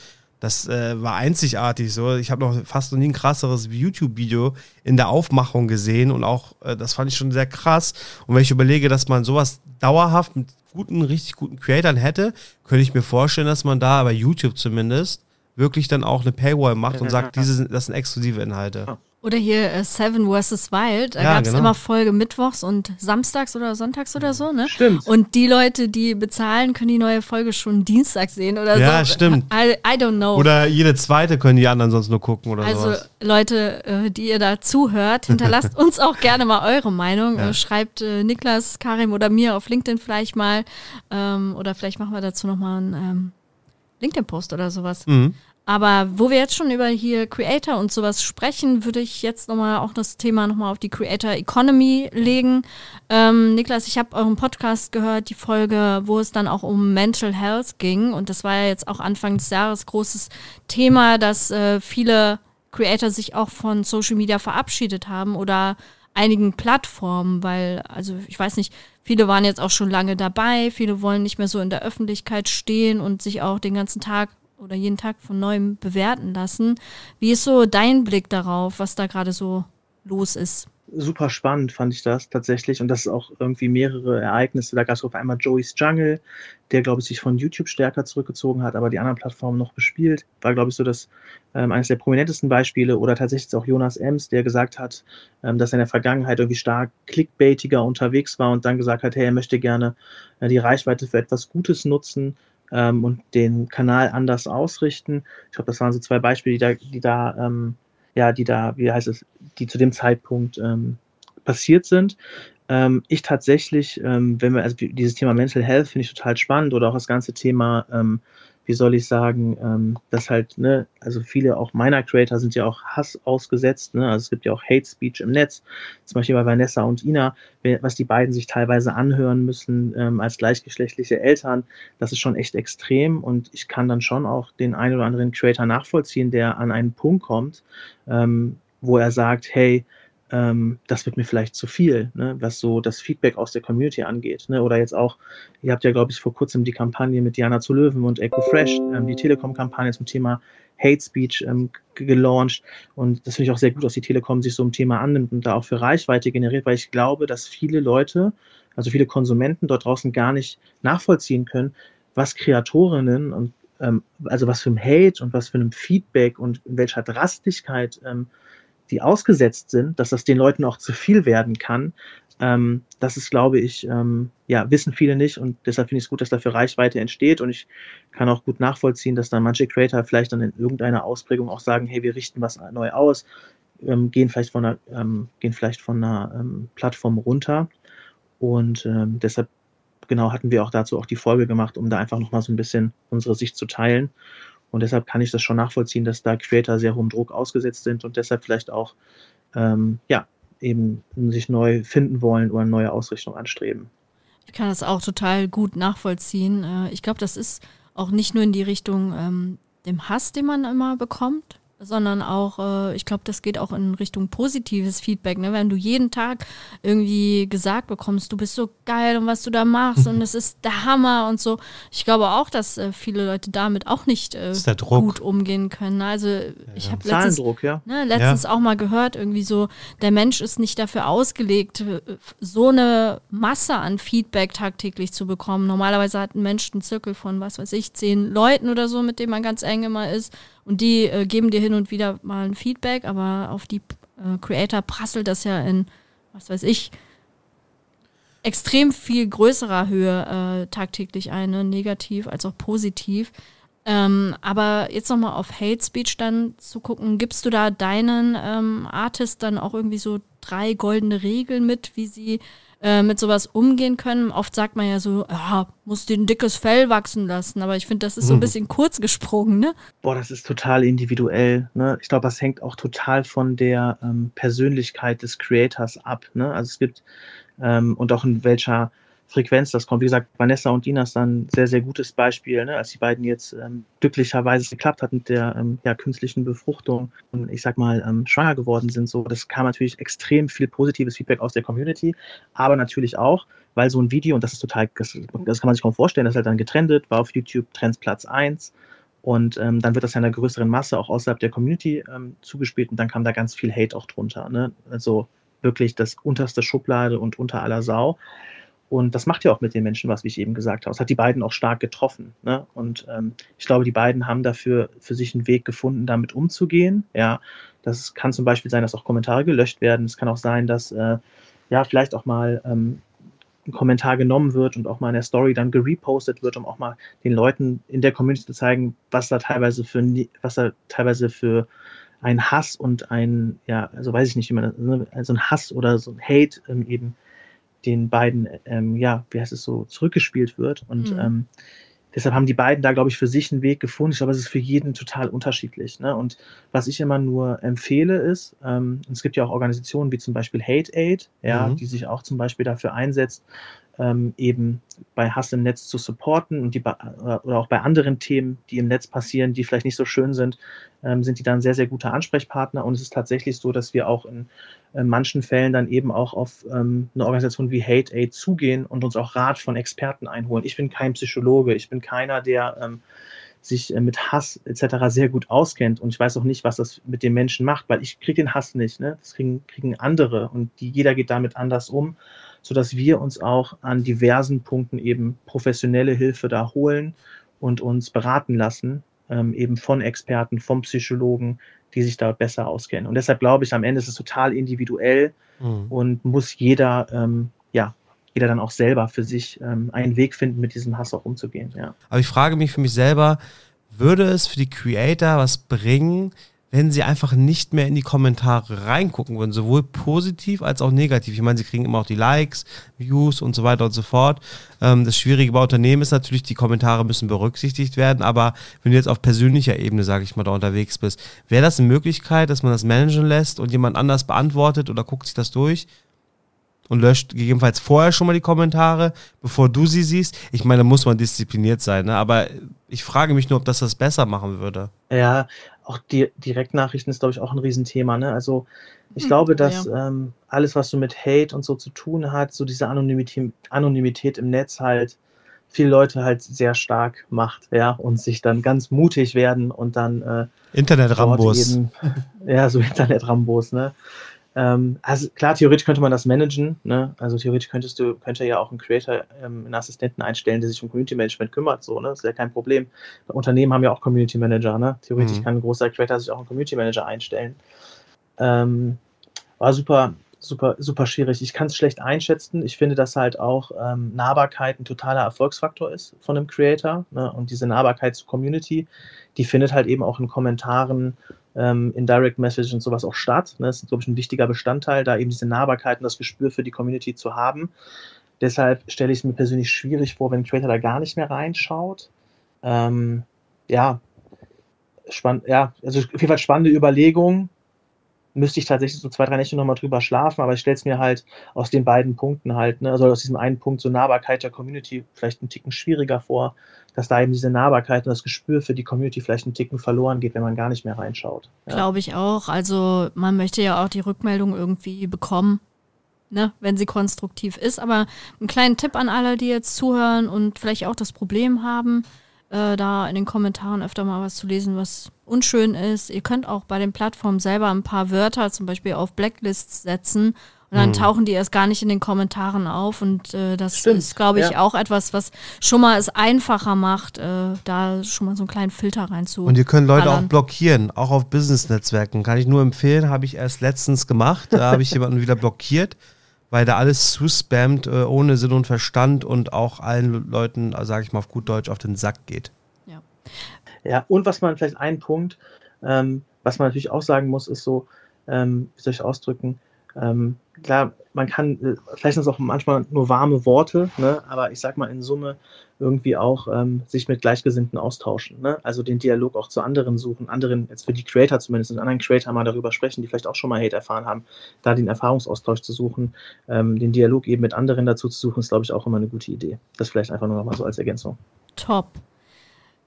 das äh, war einzigartig so. Ich habe noch fast noch nie ein krasseres YouTube-Video in der Aufmachung gesehen und auch, äh, das fand ich schon sehr krass. Und wenn ich überlege, dass man sowas dauerhaft mit guten, richtig guten Creatoren hätte, könnte ich mir vorstellen, dass man da bei YouTube zumindest wirklich dann auch eine Paywall macht und sagt, [laughs] diese, das sind exklusive Inhalte. Oder hier äh, Seven vs. Wild. Da ja, gab es genau. immer Folge mittwochs und samstags oder sonntags oder so, ne? Stimmt. Und die Leute, die bezahlen, können die neue Folge schon dienstags sehen oder ja, so. Ja, stimmt. [laughs] I, I, don't know. Oder jede zweite können die anderen sonst nur gucken oder so. Also sowas. Leute, äh, die ihr da zuhört, hinterlasst [laughs] uns auch gerne mal eure Meinung. Ja. Äh, schreibt äh, Niklas, Karim oder mir auf LinkedIn vielleicht mal. Ähm, oder vielleicht machen wir dazu nochmal einen ähm, LinkedIn-Post oder sowas. Mhm. Aber wo wir jetzt schon über hier Creator und sowas sprechen, würde ich jetzt nochmal auch das Thema nochmal auf die Creator Economy legen. Ähm, Niklas, ich habe euren Podcast gehört, die Folge, wo es dann auch um Mental Health ging. Und das war ja jetzt auch Anfang des Jahres großes Thema, dass äh, viele Creator sich auch von Social Media verabschiedet haben oder einigen Plattformen, weil, also ich weiß nicht, viele waren jetzt auch schon lange dabei, viele wollen nicht mehr so in der Öffentlichkeit stehen und sich auch den ganzen Tag oder jeden Tag von neuem bewerten lassen. Wie ist so dein Blick darauf, was da gerade so los ist? super spannend, fand ich das tatsächlich. Und das ist auch irgendwie mehrere Ereignisse. Da gab es auf einmal Joey's Jungle, der, glaube ich, sich von YouTube stärker zurückgezogen hat, aber die anderen Plattformen noch bespielt. War, glaube ich, so das ähm, eines der prominentesten Beispiele. Oder tatsächlich auch Jonas Ems, der gesagt hat, ähm, dass er in der Vergangenheit irgendwie stark clickbaitiger unterwegs war und dann gesagt hat, hey, er möchte gerne äh, die Reichweite für etwas Gutes nutzen ähm, und den Kanal anders ausrichten. Ich glaube, das waren so zwei Beispiele, die da, die da ähm, ja, die da, wie heißt es, die zu dem Zeitpunkt ähm, passiert sind. Ähm, ich tatsächlich, ähm, wenn wir, also dieses Thema Mental Health finde ich total spannend oder auch das ganze Thema ähm, wie soll ich sagen, ähm, dass halt, ne, also viele auch meiner Creator sind ja auch Hass ausgesetzt, ne, also es gibt ja auch Hate Speech im Netz, zum Beispiel bei Vanessa und Ina, was die beiden sich teilweise anhören müssen ähm, als gleichgeschlechtliche Eltern, das ist schon echt extrem. Und ich kann dann schon auch den einen oder anderen Creator nachvollziehen, der an einen Punkt kommt, ähm, wo er sagt, hey, ähm, das wird mir vielleicht zu viel, ne, was so das Feedback aus der Community angeht. Ne? Oder jetzt auch, ihr habt ja, glaube ich, vor kurzem die Kampagne mit Diana zu Löwen und Echo Fresh, ähm, die Telekom-Kampagne zum Thema Hate Speech ähm, gelauncht. Und das finde ich auch sehr gut, dass die Telekom sich so ein Thema annimmt und da auch für Reichweite generiert, weil ich glaube, dass viele Leute, also viele Konsumenten dort draußen gar nicht nachvollziehen können, was Kreatorinnen und ähm, also was für ein Hate und was für ein Feedback und in welcher Drastigkeit ähm, die ausgesetzt sind, dass das den Leuten auch zu viel werden kann. Ähm, das ist, glaube ich, ähm, ja, wissen viele nicht und deshalb finde ich es gut, dass dafür Reichweite entsteht und ich kann auch gut nachvollziehen, dass dann manche Creator vielleicht dann in irgendeiner Ausprägung auch sagen, hey, wir richten was neu aus, ähm, gehen vielleicht von einer, ähm, gehen vielleicht von einer ähm, Plattform runter und ähm, deshalb genau hatten wir auch dazu auch die Folge gemacht, um da einfach nochmal so ein bisschen unsere Sicht zu teilen und deshalb kann ich das schon nachvollziehen, dass da Creator sehr hohem Druck ausgesetzt sind und deshalb vielleicht auch, ähm, ja, eben sich neu finden wollen oder eine neue Ausrichtung anstreben. Ich kann das auch total gut nachvollziehen. Äh, ich glaube, das ist auch nicht nur in die Richtung ähm, dem Hass, den man immer bekommt, sondern auch, äh, ich glaube, das geht auch in Richtung positives Feedback. Ne? Wenn du jeden Tag irgendwie gesagt bekommst, du bist so geil und was du da machst und [laughs] es ist der Hammer und so. Ich glaube auch, dass äh, viele Leute damit auch nicht äh, gut umgehen können. Also ich habe letztens, ja. ne, letztens ja. auch mal gehört, irgendwie so, der Mensch ist nicht dafür ausgelegt, äh, so eine Masse an Feedback tagtäglich zu bekommen. Normalerweise hat ein Mensch einen Zirkel von, was weiß ich, zehn Leuten oder so, mit dem man ganz eng immer ist. Und die äh, geben dir hin und wieder mal ein Feedback, aber auf die äh, Creator prasselt das ja in, was weiß ich, extrem viel größerer Höhe äh, tagtäglich ein, ne? negativ als auch positiv. Ähm, aber jetzt nochmal auf Hate Speech dann zu gucken, gibst du da deinen ähm, Artist dann auch irgendwie so drei goldene Regeln mit, wie sie äh, mit sowas umgehen können. Oft sagt man ja so, ja, muss dir ein dickes Fell wachsen lassen, aber ich finde, das ist so ein mhm. bisschen kurz gesprungen, ne? Boah, das ist total individuell. Ne? Ich glaube, das hängt auch total von der ähm, Persönlichkeit des Creators ab. Ne? Also es gibt ähm, und auch in welcher Frequenz das kommt. Wie gesagt, Vanessa und Dina ist ein sehr, sehr gutes Beispiel, ne? als die beiden jetzt ähm, glücklicherweise geklappt hat mit der ähm, ja, künstlichen Befruchtung und ich sag mal ähm, schwanger geworden sind. So, das kam natürlich extrem viel positives Feedback aus der Community, aber natürlich auch, weil so ein Video, und das ist total, das, das kann man sich kaum vorstellen, das ist halt dann getrendet, war auf YouTube Trends Platz 1 und ähm, dann wird das ja einer größeren Masse auch außerhalb der Community ähm, zugespielt und dann kam da ganz viel Hate auch drunter. Ne? Also wirklich das unterste Schublade und unter aller Sau. Und das macht ja auch mit den Menschen was, wie ich eben gesagt habe. Es hat die beiden auch stark getroffen. Ne? Und ähm, ich glaube, die beiden haben dafür für sich einen Weg gefunden, damit umzugehen. Ja, das kann zum Beispiel sein, dass auch Kommentare gelöscht werden. Es kann auch sein, dass äh, ja vielleicht auch mal ähm, ein Kommentar genommen wird und auch mal in der Story dann gerepostet wird, um auch mal den Leuten in der Community zu zeigen, was da teilweise für was da teilweise für ein Hass und ein, ja, also weiß ich nicht, wie man also ein Hass oder so ein Hate ähm, eben den beiden, ähm, ja, wie heißt es so, zurückgespielt wird. Und mhm. ähm, deshalb haben die beiden da, glaube ich, für sich einen Weg gefunden. Ich glaube, es ist für jeden total unterschiedlich. Ne? Und was ich immer nur empfehle, ist, ähm, es gibt ja auch Organisationen wie zum Beispiel Hate Aid, ja, mhm. die sich auch zum Beispiel dafür einsetzt, ähm, eben bei Hass im Netz zu supporten und die oder auch bei anderen Themen, die im Netz passieren, die vielleicht nicht so schön sind, ähm, sind die dann sehr, sehr gute Ansprechpartner. Und es ist tatsächlich so, dass wir auch in, in manchen Fällen dann eben auch auf ähm, eine Organisation wie Hate Aid zugehen und uns auch Rat von Experten einholen. Ich bin kein Psychologe, ich bin keiner, der ähm, sich äh, mit Hass etc. sehr gut auskennt und ich weiß auch nicht, was das mit den Menschen macht, weil ich kriege den Hass nicht, ne? Das kriegen, kriegen andere und die, jeder geht damit anders um, sodass wir uns auch an diversen Punkten eben professionelle Hilfe da holen und uns beraten lassen, ähm, eben von Experten, vom Psychologen, die sich da besser auskennen. Und deshalb glaube ich, am Ende ist es total individuell mhm. und muss jeder, ähm, ja, jeder dann auch selber für sich ähm, einen Weg finden, mit diesem Hass auch umzugehen. Ja. Aber ich frage mich für mich selber, würde es für die Creator was bringen, wenn sie einfach nicht mehr in die Kommentare reingucken würden, sowohl positiv als auch negativ. Ich meine, sie kriegen immer auch die Likes, Views und so weiter und so fort. Ähm, das Schwierige bei Unternehmen ist natürlich, die Kommentare müssen berücksichtigt werden, aber wenn du jetzt auf persönlicher Ebene, sage ich mal, da unterwegs bist, wäre das eine Möglichkeit, dass man das managen lässt und jemand anders beantwortet oder guckt sich das durch? und löscht gegebenenfalls vorher schon mal die Kommentare, bevor du sie siehst. Ich meine, da muss man diszipliniert sein, ne? aber ich frage mich nur, ob das das besser machen würde. Ja, auch die Direktnachrichten ist, glaube ich, auch ein Riesenthema. Ne? Also ich hm, glaube, dass ja. ähm, alles, was so mit Hate und so zu tun hat, so diese Anonymität, Anonymität im Netz halt, viele Leute halt sehr stark macht, ja, und sich dann ganz mutig werden und dann äh, Internet-Rambos. [laughs] Ja, so Internet-Rambos, ne? Ähm, also klar, theoretisch könnte man das managen. Ne? Also theoretisch könntest du, könnte ja auch ein Creator, ähm, einen Assistenten einstellen, der sich um Community Management kümmert. So, ne? Das ist ja kein Problem. Unternehmen haben ja auch Community Manager. Ne? Theoretisch mhm. kann ein großer Creator sich auch einen Community Manager einstellen. Ähm, war super, super, super schwierig. Ich kann es schlecht einschätzen. Ich finde, dass halt auch ähm, Nahbarkeit ein totaler Erfolgsfaktor ist von einem Creator. Ne? Und diese Nahbarkeit zur Community, die findet halt eben auch in Kommentaren ähm, in Direct Message und sowas auch statt. Ne? Das ist, glaube ich, ein wichtiger Bestandteil, da eben diese Nahbarkeit und das Gespür für die Community zu haben. Deshalb stelle ich es mir persönlich schwierig vor, wenn Creator da gar nicht mehr reinschaut. Ähm, ja, spannend, ja, also auf jeden Fall spannende Überlegung müsste ich tatsächlich so zwei, drei Nächte nochmal drüber schlafen, aber ich stelle es mir halt aus den beiden Punkten halt, ne, also aus diesem einen Punkt so Nahbarkeit der Community vielleicht einen Ticken schwieriger vor, dass da eben diese Nahbarkeit und das Gespür für die Community vielleicht einen Ticken verloren geht, wenn man gar nicht mehr reinschaut. Ja. Glaube ich auch. Also man möchte ja auch die Rückmeldung irgendwie bekommen. Ne, wenn sie konstruktiv ist. Aber einen kleinen Tipp an alle, die jetzt zuhören und vielleicht auch das Problem haben, äh, da in den Kommentaren öfter mal was zu lesen, was unschön ist. Ihr könnt auch bei den Plattformen selber ein paar Wörter zum Beispiel auf Blacklists setzen und dann hm. tauchen die erst gar nicht in den Kommentaren auf. Und äh, das Stimmt, ist, glaube ich, ja. auch etwas, was schon mal es einfacher macht, äh, da schon mal so einen kleinen Filter reinzu. Und ihr könnt Leute auch blockieren, auch auf Business-Netzwerken. Kann ich nur empfehlen, habe ich erst letztens gemacht. Da habe ich [laughs] jemanden wieder blockiert weil da alles zuspammt äh, ohne Sinn und Verstand und auch allen Leuten, sage ich mal auf gut Deutsch, auf den Sack geht. Ja, ja und was man vielleicht ein Punkt, ähm, was man natürlich auch sagen muss, ist so, ähm, wie soll ich ausdrücken, ähm, klar, man kann, äh, vielleicht sind es auch manchmal nur warme Worte, ne, aber ich sag mal in Summe irgendwie auch ähm, sich mit Gleichgesinnten austauschen. Ne? Also den Dialog auch zu anderen suchen, anderen, jetzt für die Creator zumindest, mit anderen Creator mal darüber sprechen, die vielleicht auch schon mal Hate erfahren haben, da den Erfahrungsaustausch zu suchen, ähm, den Dialog eben mit anderen dazu zu suchen, ist, glaube ich, auch immer eine gute Idee. Das vielleicht einfach nur noch mal so als Ergänzung. Top.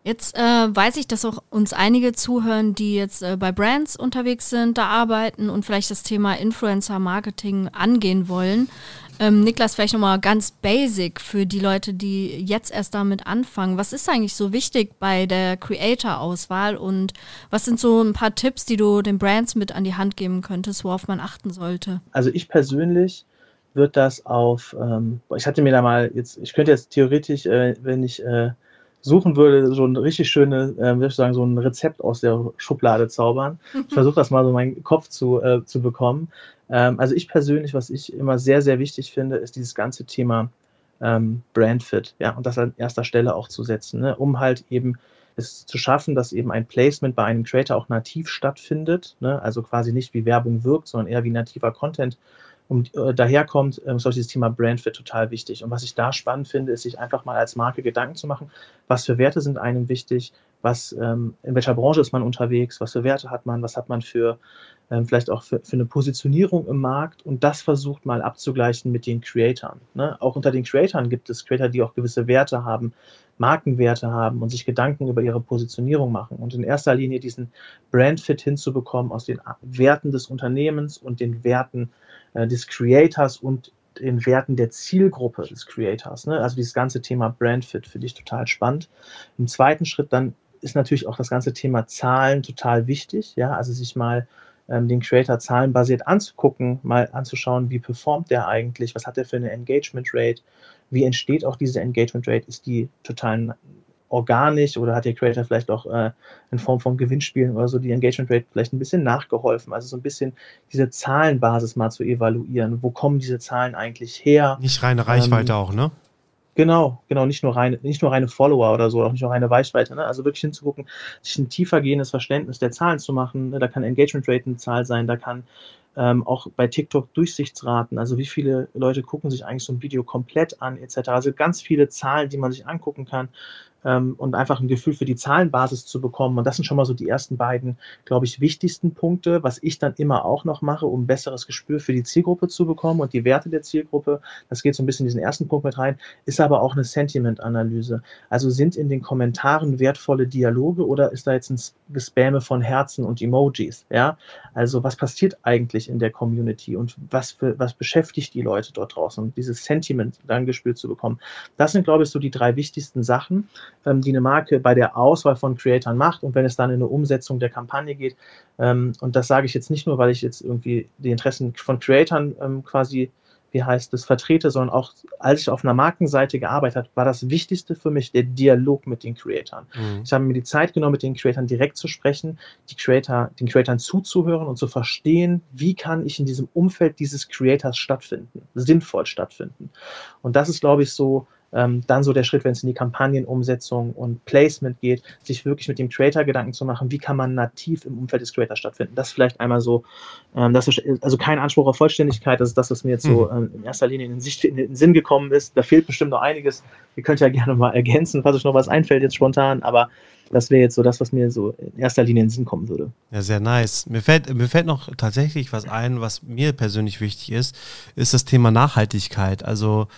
Jetzt äh, weiß ich, dass auch uns einige zuhören, die jetzt äh, bei Brands unterwegs sind, da arbeiten und vielleicht das Thema Influencer-Marketing angehen wollen. Ähm, Niklas, vielleicht nochmal ganz basic für die Leute, die jetzt erst damit anfangen. Was ist eigentlich so wichtig bei der Creator-Auswahl und was sind so ein paar Tipps, die du den Brands mit an die Hand geben könntest, worauf man achten sollte? Also ich persönlich würde das auf, ähm, ich hatte mir da mal jetzt, ich könnte jetzt theoretisch, äh, wenn ich äh, suchen würde, so ein richtig schönes, äh, würde ich sagen, so ein Rezept aus der Schublade zaubern. [laughs] Ich versuche das mal so in meinen Kopf zu, äh, zu bekommen. Ähm, also ich persönlich, was ich immer sehr, sehr wichtig finde, ist dieses ganze Thema ähm, Brandfit, ja, und das an erster Stelle auch zu setzen, ne, um halt eben es zu schaffen, dass eben ein Placement bei einem Creator auch nativ stattfindet, ne, also quasi nicht wie Werbung wirkt, sondern eher wie nativer Content um, äh, daherkommt, äh, dieses Thema Brandfit total wichtig. Und was ich da spannend finde, ist, sich einfach mal als Marke Gedanken zu machen, was für Werte sind einem wichtig, was, ähm, in welcher Branche ist man unterwegs, was für Werte hat man, was hat man für ähm, vielleicht auch für, für, eine Positionierung im Markt und das versucht mal abzugleichen mit den Creatoren. Ne? Auch unter den Creatoren gibt es Creator, die auch gewisse Werte haben, Markenwerte haben und sich Gedanken über ihre Positionierung machen und in erster Linie diesen Brandfit hinzubekommen aus den Werten des Unternehmens und den Werten des Creators und den Werten der Zielgruppe des Creators. Ne? Also dieses ganze Thema Brandfit finde ich total spannend. Im zweiten Schritt dann ist natürlich auch das ganze Thema Zahlen total wichtig. Ja, also sich mal ähm, den Creator zahlenbasiert anzugucken, mal anzuschauen, wie performt der eigentlich, was hat er für eine Engagement Rate, wie entsteht auch diese Engagement Rate, ist die total organisch oder hat der Creator vielleicht auch äh, in Form von Gewinnspielen oder so die Engagement Rate vielleicht ein bisschen nachgeholfen. Also so ein bisschen diese Zahlenbasis mal zu evaluieren. Wo kommen diese Zahlen eigentlich her? Nicht reine Reichweite ähm, auch, ne? Genau, genau, nicht nur reine, nicht nur reine Follower oder so, auch nicht nur reine Reichweite, ne? Also wirklich hinzugucken, sich ein tiefergehendes Verständnis der Zahlen zu machen. Ne? Da kann Engagement Rate eine Zahl sein, da kann ähm, auch bei TikTok Durchsichtsraten, also wie viele Leute gucken sich eigentlich so ein Video komplett an, etc. Also ganz viele Zahlen, die man sich angucken kann ähm, und einfach ein Gefühl für die Zahlenbasis zu bekommen. Und das sind schon mal so die ersten beiden, glaube ich, wichtigsten Punkte, was ich dann immer auch noch mache, um ein besseres Gespür für die Zielgruppe zu bekommen und die Werte der Zielgruppe. Das geht so ein bisschen in diesen ersten Punkt mit rein, ist aber auch eine Sentiment-Analyse. Also sind in den Kommentaren wertvolle Dialoge oder ist da jetzt ein Gespamme von Herzen und Emojis? Ja, also was passiert eigentlich in der Community und was für, was beschäftigt die Leute dort draußen? Und dieses Sentiment dann gespürt zu bekommen. Das sind, glaube ich, so die drei wichtigsten Sachen ähm, die eine Marke bei der Auswahl von Creatoren macht und wenn es dann in eine Umsetzung der Kampagne geht. Ähm, und das sage ich jetzt nicht nur, weil ich jetzt irgendwie die Interessen von Creatoren ähm, quasi wie heißt es, vertrete, sondern auch als ich auf einer Markenseite gearbeitet habe, war das Wichtigste für mich der Dialog mit den Creatoren. Mhm. Ich habe mir die Zeit genommen, mit den Creatoren direkt zu sprechen, die Creator, den Creatoren zuzuhören und zu verstehen, wie kann ich in diesem Umfeld dieses Creators stattfinden, sinnvoll stattfinden. Und das ist, glaube ich, so ähm, dann so der Schritt, wenn es in die Kampagnenumsetzung und Placement geht, sich wirklich mit dem Creator Gedanken zu machen, wie kann man nativ im Umfeld des Creators stattfinden. Das vielleicht einmal so, ähm, das ist also kein Anspruch auf Vollständigkeit, das ist das, was mir jetzt mhm. so ähm, in erster Linie in den, Sicht, in den Sinn gekommen ist. Da fehlt bestimmt noch einiges. Ihr könnt ja [laughs] gerne mal ergänzen, falls euch noch was einfällt jetzt spontan, aber das wäre jetzt so das, was mir so in erster Linie in den Sinn kommen würde. Ja, sehr nice. Mir fällt, mir fällt noch tatsächlich was ein, was mir persönlich wichtig ist, ist das Thema Nachhaltigkeit. Also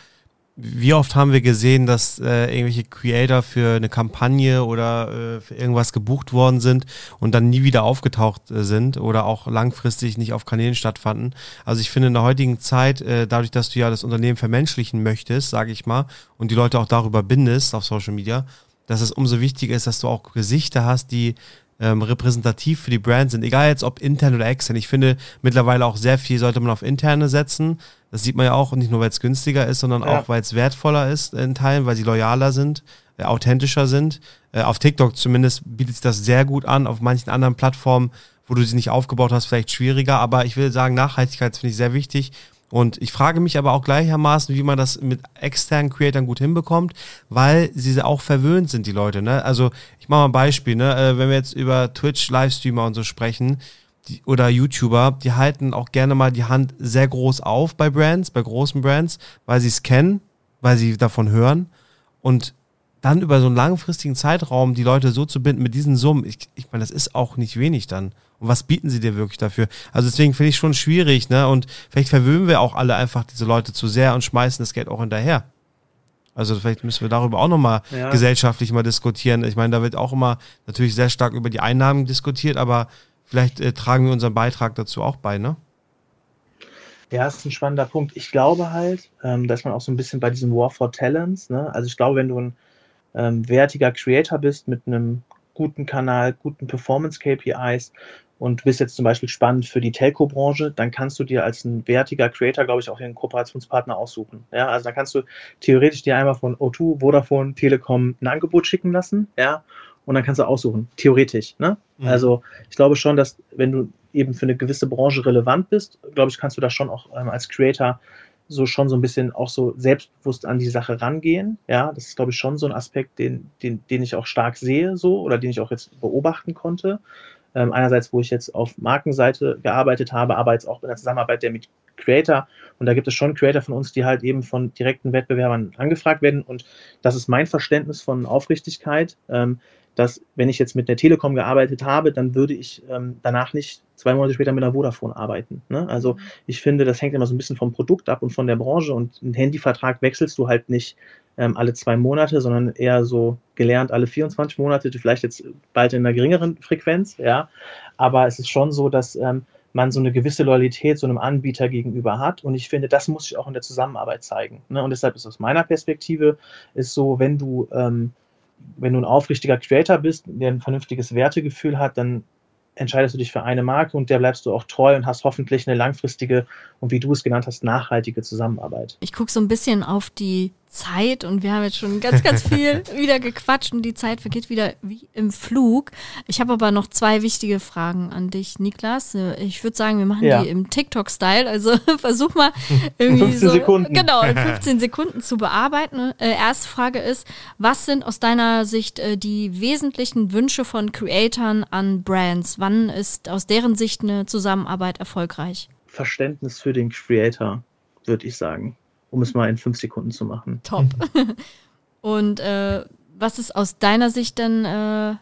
wie oft haben wir gesehen, dass äh, irgendwelche Creator für eine Kampagne oder äh, für irgendwas gebucht worden sind und dann nie wieder aufgetaucht äh, sind oder auch langfristig nicht auf Kanälen stattfanden. Also ich finde in der heutigen Zeit, äh, dadurch, dass du ja das Unternehmen vermenschlichen möchtest, sage ich mal, und die Leute auch darüber bindest auf Social Media, dass es umso wichtiger ist, dass du auch Gesichter hast, die ähm, repräsentativ für die Brand sind, egal jetzt ob intern oder extern. Ich finde mittlerweile auch sehr viel sollte man auf interne setzen. Das sieht man ja auch, nicht nur weil es günstiger ist, sondern ja. auch weil es wertvoller ist in Teilen, weil sie loyaler sind, äh, authentischer sind. Äh, auf TikTok zumindest bietet sich das sehr gut an, auf manchen anderen Plattformen, wo du sie nicht aufgebaut hast, vielleicht schwieriger. Aber ich will sagen, Nachhaltigkeit finde ich sehr wichtig. Und ich frage mich aber auch gleichermaßen, wie man das mit externen Creatoren gut hinbekommt, weil sie auch verwöhnt sind, die Leute. Ne? Also ich mache mal ein Beispiel, ne? Äh, wenn wir jetzt über Twitch-Livestreamer und so sprechen, die, oder YouTuber, die halten auch gerne mal die Hand sehr groß auf bei Brands, bei großen Brands, weil sie es kennen, weil sie davon hören. Und dann über so einen langfristigen Zeitraum die Leute so zu binden mit diesen Summen, ich, ich meine, das ist auch nicht wenig dann. Und was bieten sie dir wirklich dafür? Also deswegen finde ich schon schwierig, ne? Und vielleicht verwöhnen wir auch alle einfach diese Leute zu sehr und schmeißen das Geld auch hinterher. Also vielleicht müssen wir darüber auch nochmal ja. gesellschaftlich mal diskutieren. Ich meine, da wird auch immer natürlich sehr stark über die Einnahmen diskutiert, aber vielleicht äh, tragen wir unseren Beitrag dazu auch bei, ne? Ja, ist ein spannender Punkt. Ich glaube halt, ähm, dass man auch so ein bisschen bei diesem War for Talents, ne? Also ich glaube, wenn du ein ähm, wertiger Creator bist mit einem guten Kanal, guten Performance-KPIs und bist jetzt zum Beispiel spannend für die Telco-Branche, dann kannst du dir als ein wertiger Creator, glaube ich, auch den Kooperationspartner aussuchen. Ja, also da kannst du theoretisch dir einmal von O2, Vodafone, Telekom ein Angebot schicken lassen, ja, und dann kannst du aussuchen, theoretisch. Ne? Mhm. Also ich glaube schon, dass wenn du eben für eine gewisse Branche relevant bist, glaube ich, kannst du da schon auch ähm, als Creator so schon so ein bisschen auch so selbstbewusst an die Sache rangehen. Ja, das ist, glaube ich, schon so ein Aspekt, den, den, den ich auch stark sehe, so oder den ich auch jetzt beobachten konnte. Ähm, einerseits, wo ich jetzt auf Markenseite gearbeitet habe, aber jetzt auch in der Zusammenarbeit der mit Creator. Und da gibt es schon Creator von uns, die halt eben von direkten Wettbewerbern angefragt werden. Und das ist mein Verständnis von Aufrichtigkeit. Ähm, dass wenn ich jetzt mit der Telekom gearbeitet habe, dann würde ich ähm, danach nicht zwei Monate später mit einer Vodafone arbeiten. Ne? Also mhm. ich finde, das hängt immer so ein bisschen vom Produkt ab und von der Branche und einen Handyvertrag wechselst du halt nicht ähm, alle zwei Monate, sondern eher so gelernt alle 24 Monate, vielleicht jetzt bald in einer geringeren Frequenz, ja. Aber es ist schon so, dass ähm, man so eine gewisse Loyalität so einem Anbieter gegenüber hat. Und ich finde, das muss sich auch in der Zusammenarbeit zeigen. Ne? Und deshalb ist aus meiner Perspektive ist so, wenn du ähm, wenn du ein aufrichtiger Creator bist, der ein vernünftiges Wertegefühl hat, dann entscheidest du dich für eine Marke und der bleibst du auch treu und hast hoffentlich eine langfristige und wie du es genannt hast, nachhaltige Zusammenarbeit. Ich gucke so ein bisschen auf die Zeit und wir haben jetzt schon ganz, ganz viel [laughs] wieder gequatscht und die Zeit vergeht wieder wie im Flug. Ich habe aber noch zwei wichtige Fragen an dich, Niklas. Ich würde sagen, wir machen ja. die im TikTok-Style. Also [laughs] versuch mal [laughs] irgendwie 15 so Sekunden. genau in 15 Sekunden zu bearbeiten. Äh, erste Frage ist: Was sind aus deiner Sicht äh, die wesentlichen Wünsche von Creatoren an Brands? Wann ist aus deren Sicht eine Zusammenarbeit erfolgreich? Verständnis für den Creator, würde ich sagen um es mal in fünf Sekunden zu machen. Top. [laughs] Und äh, was ist aus deiner Sicht denn äh,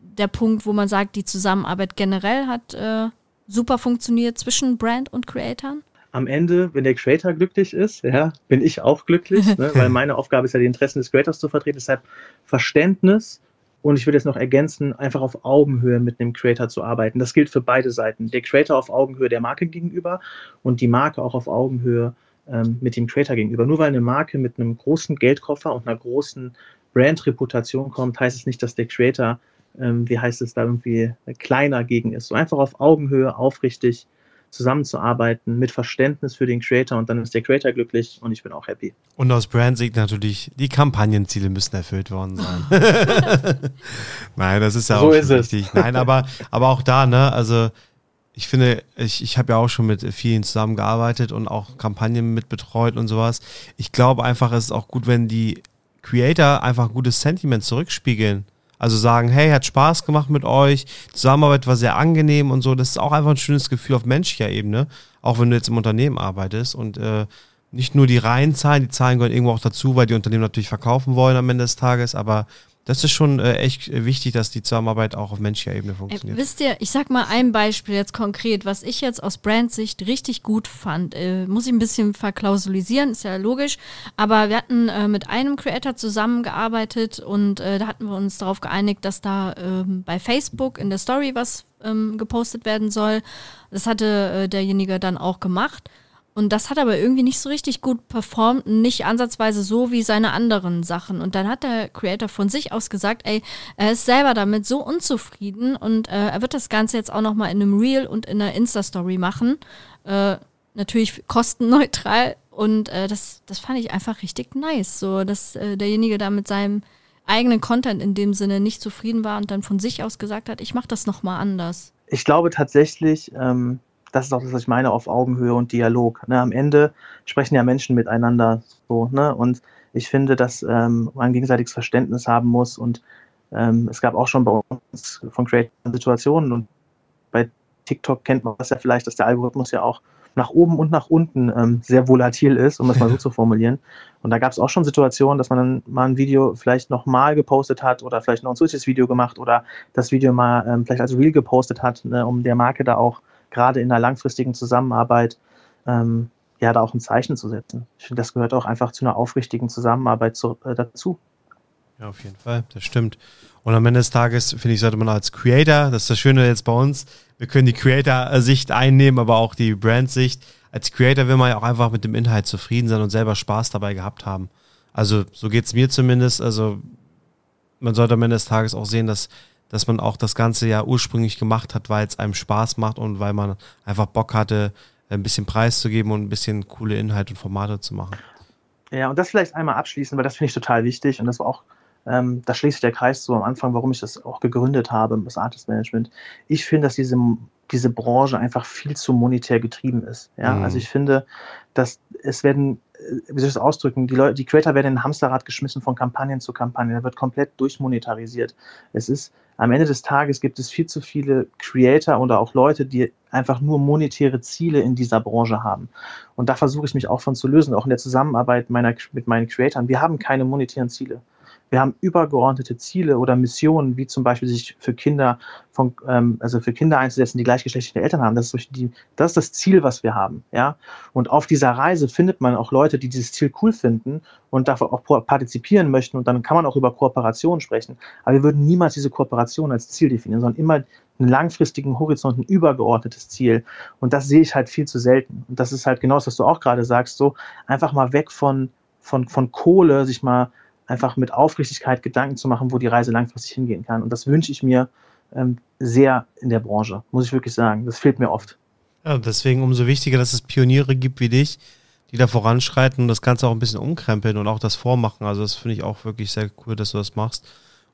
der Punkt, wo man sagt, die Zusammenarbeit generell hat äh, super funktioniert zwischen Brand und Creatoren? Am Ende, wenn der Creator glücklich ist, ja, bin ich auch glücklich, ne, weil meine Aufgabe ist ja, die Interessen des Creators zu vertreten. Deshalb Verständnis und ich würde jetzt noch ergänzen, einfach auf Augenhöhe mit einem Creator zu arbeiten. Das gilt für beide Seiten. Der Creator auf Augenhöhe der Marke gegenüber und die Marke auch auf Augenhöhe ähm, mit dem Creator gegenüber. Nur weil eine Marke mit einem großen Geldkoffer und einer großen Brand-Reputation kommt, heißt es nicht, dass der Creator, ähm, wie heißt es da irgendwie, kleiner gegen ist. So einfach auf Augenhöhe, aufrichtig zusammenzuarbeiten, mit Verständnis für den Creator und dann ist der Creator glücklich und ich bin auch happy. Und aus Brand-Sicht natürlich, die Kampagnenziele müssen erfüllt worden sein. [laughs] [laughs] Nein, das ist ja so auch ist richtig. Nein, aber, aber auch da, ne, also ich finde, ich, ich habe ja auch schon mit vielen zusammengearbeitet und auch Kampagnen mitbetreut und sowas. Ich glaube einfach, es ist auch gut, wenn die Creator einfach ein gutes Sentiment zurückspiegeln. Also sagen, hey, hat Spaß gemacht mit euch, Zusammenarbeit war sehr angenehm und so. Das ist auch einfach ein schönes Gefühl auf menschlicher Ebene, auch wenn du jetzt im Unternehmen arbeitest und äh, nicht nur die reinen Zahlen, die Zahlen gehören irgendwo auch dazu, weil die Unternehmen natürlich verkaufen wollen am Ende des Tages, aber das ist schon äh, echt wichtig, dass die Zusammenarbeit auch auf menschlicher Ebene funktioniert. Äh, wisst ihr, ich sag mal ein Beispiel jetzt konkret, was ich jetzt aus Brandsicht richtig gut fand. Äh, muss ich ein bisschen verklausulisieren, ist ja logisch. Aber wir hatten äh, mit einem Creator zusammengearbeitet und äh, da hatten wir uns darauf geeinigt, dass da ähm, bei Facebook in der Story was ähm, gepostet werden soll. Das hatte äh, derjenige dann auch gemacht. Und das hat aber irgendwie nicht so richtig gut performt, nicht ansatzweise so wie seine anderen Sachen. Und dann hat der Creator von sich aus gesagt, ey, er ist selber damit so unzufrieden und äh, er wird das Ganze jetzt auch nochmal in einem Reel und in einer Insta-Story machen. Äh, natürlich kostenneutral. Und äh, das, das fand ich einfach richtig nice. So, dass äh, derjenige da mit seinem eigenen Content in dem Sinne nicht zufrieden war und dann von sich aus gesagt hat, ich mache das nochmal anders. Ich glaube tatsächlich, ähm, das ist auch das, was ich meine, auf Augenhöhe und Dialog. Ne? Am Ende sprechen ja Menschen miteinander so, ne? Und ich finde, dass ähm, man gegenseitiges Verständnis haben muss. Und ähm, es gab auch schon bei uns von Creator Situationen und bei TikTok kennt man das ja vielleicht, dass der Algorithmus ja auch nach oben und nach unten ähm, sehr volatil ist, um es mal so [laughs] zu formulieren. Und da gab es auch schon Situationen, dass man dann mal ein Video vielleicht nochmal gepostet hat oder vielleicht noch ein zusätzliches Video gemacht oder das Video mal ähm, vielleicht als Reel gepostet hat, ne, um der Marke da auch gerade in einer langfristigen Zusammenarbeit ähm, ja da auch ein Zeichen zu setzen. Ich finde, das gehört auch einfach zu einer aufrichtigen Zusammenarbeit zu, äh, dazu. Ja, auf jeden Fall, das stimmt. Und am Ende des Tages, finde ich, sollte man als Creator, das ist das Schöne jetzt bei uns, wir können die Creator-Sicht einnehmen, aber auch die Brand-Sicht. Als Creator will man ja auch einfach mit dem Inhalt zufrieden sein und selber Spaß dabei gehabt haben. Also so geht es mir zumindest. Also man sollte am Ende des Tages auch sehen, dass dass man auch das Ganze ja ursprünglich gemacht hat, weil es einem Spaß macht und weil man einfach Bock hatte, ein bisschen Preis zu geben und ein bisschen coole Inhalte und Formate zu machen. Ja, und das vielleicht einmal abschließen, weil das finde ich total wichtig und das war auch, ähm, da schließt sich der Kreis so am Anfang, warum ich das auch gegründet habe, das Artist Management. Ich finde, dass diese, diese Branche einfach viel zu monetär getrieben ist. Ja, mhm. also ich finde, dass es werden äh, wie soll ich das ausdrücken, die, Leute, die Creator werden in ein Hamsterrad geschmissen von Kampagnen zu Kampagnen. Da wird komplett durchmonetarisiert. Es ist, am Ende des Tages gibt es viel zu viele Creator oder auch Leute, die einfach nur monetäre Ziele in dieser Branche haben. Und da versuche ich mich auch von zu lösen, auch in der Zusammenarbeit meiner, mit meinen Creatoren. Wir haben keine monetären Ziele. Wir haben übergeordnete Ziele oder Missionen, wie zum Beispiel sich für Kinder von, ähm, also für Kinder einzusetzen, die gleichgeschlechtliche Eltern haben. Das ist, die, das ist das Ziel, was wir haben. Ja? Und auf dieser Reise findet man auch Leute, die dieses Ziel cool finden und dafür auch partizipieren möchten. Und dann kann man auch über Kooperation sprechen. Aber wir würden niemals diese Kooperation als Ziel definieren, sondern immer einen langfristigen Horizont, ein übergeordnetes Ziel. Und das sehe ich halt viel zu selten. Und das ist halt genau das, was du auch gerade sagst, so einfach mal weg von, von, von Kohle, sich mal einfach mit Aufrichtigkeit Gedanken zu machen, wo die Reise langfristig hingehen kann. Und das wünsche ich mir ähm, sehr in der Branche, muss ich wirklich sagen. Das fehlt mir oft. Ja, deswegen umso wichtiger, dass es Pioniere gibt wie dich, die da voranschreiten und das Ganze auch ein bisschen umkrempeln und auch das vormachen. Also das finde ich auch wirklich sehr cool, dass du das machst.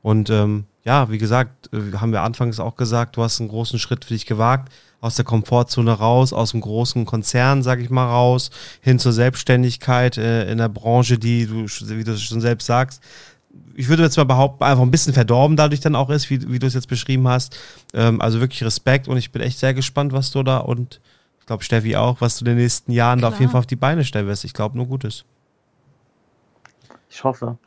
Und ähm, ja, wie gesagt, äh, haben wir anfangs auch gesagt, du hast einen großen Schritt für dich gewagt, aus der Komfortzone raus, aus dem großen Konzern, sag ich mal, raus, hin zur Selbstständigkeit äh, in der Branche, die du, wie du schon selbst sagst, ich würde jetzt mal behaupten, einfach ein bisschen verdorben dadurch dann auch ist, wie, wie du es jetzt beschrieben hast. Ähm, also wirklich Respekt und ich bin echt sehr gespannt, was du da und ich glaube Steffi auch, was du in den nächsten Jahren Klar. da auf jeden Fall auf die Beine stellen wirst. Ich glaube nur Gutes. Ich hoffe.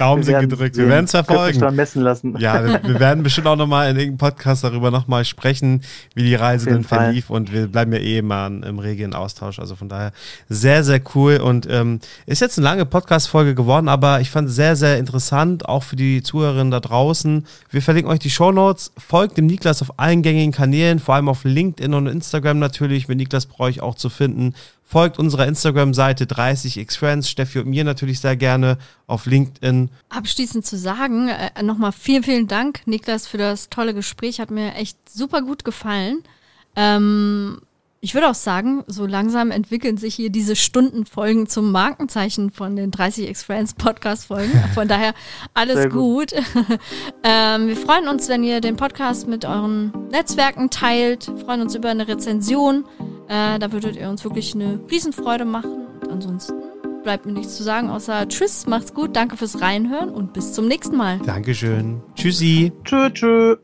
Daumen sind gedrückt. Wir werden es verfolgen. Dann messen lassen. Ja, wir werden bestimmt auch nochmal in irgendeinem Podcast darüber nochmal sprechen, wie die Reise denn verlief. Und wir bleiben ja eh immer im regen Austausch. Also von daher sehr, sehr cool. Und ähm, ist jetzt eine lange Podcast-Folge geworden, aber ich fand es sehr, sehr interessant, auch für die Zuhörerinnen da draußen. Wir verlinken euch die Show Notes. Folgt dem Niklas auf allen gängigen Kanälen, vor allem auf LinkedIn und Instagram natürlich. Mit Niklas brauche ich auch zu finden. Folgt unserer Instagram-Seite 30xfriends, Steffi und mir natürlich sehr gerne auf LinkedIn. Abschließend zu sagen, äh, nochmal vielen, vielen Dank, Niklas, für das tolle Gespräch. Hat mir echt super gut gefallen. Ähm, ich würde auch sagen, so langsam entwickeln sich hier diese Stundenfolgen zum Markenzeichen von den 30x Friends Podcast-Folgen. [laughs] Von daher alles gut. gut. [laughs] ähm, wir freuen uns, wenn ihr den Podcast mit euren Netzwerken teilt. Wir freuen uns über eine Rezension. Äh, da würdet ihr uns wirklich eine Riesenfreude machen. Und ansonsten bleibt mir nichts zu sagen, außer Tschüss, macht's gut, danke fürs Reinhören und bis zum nächsten Mal. Dankeschön. Tschüssi. Tschö, tschö.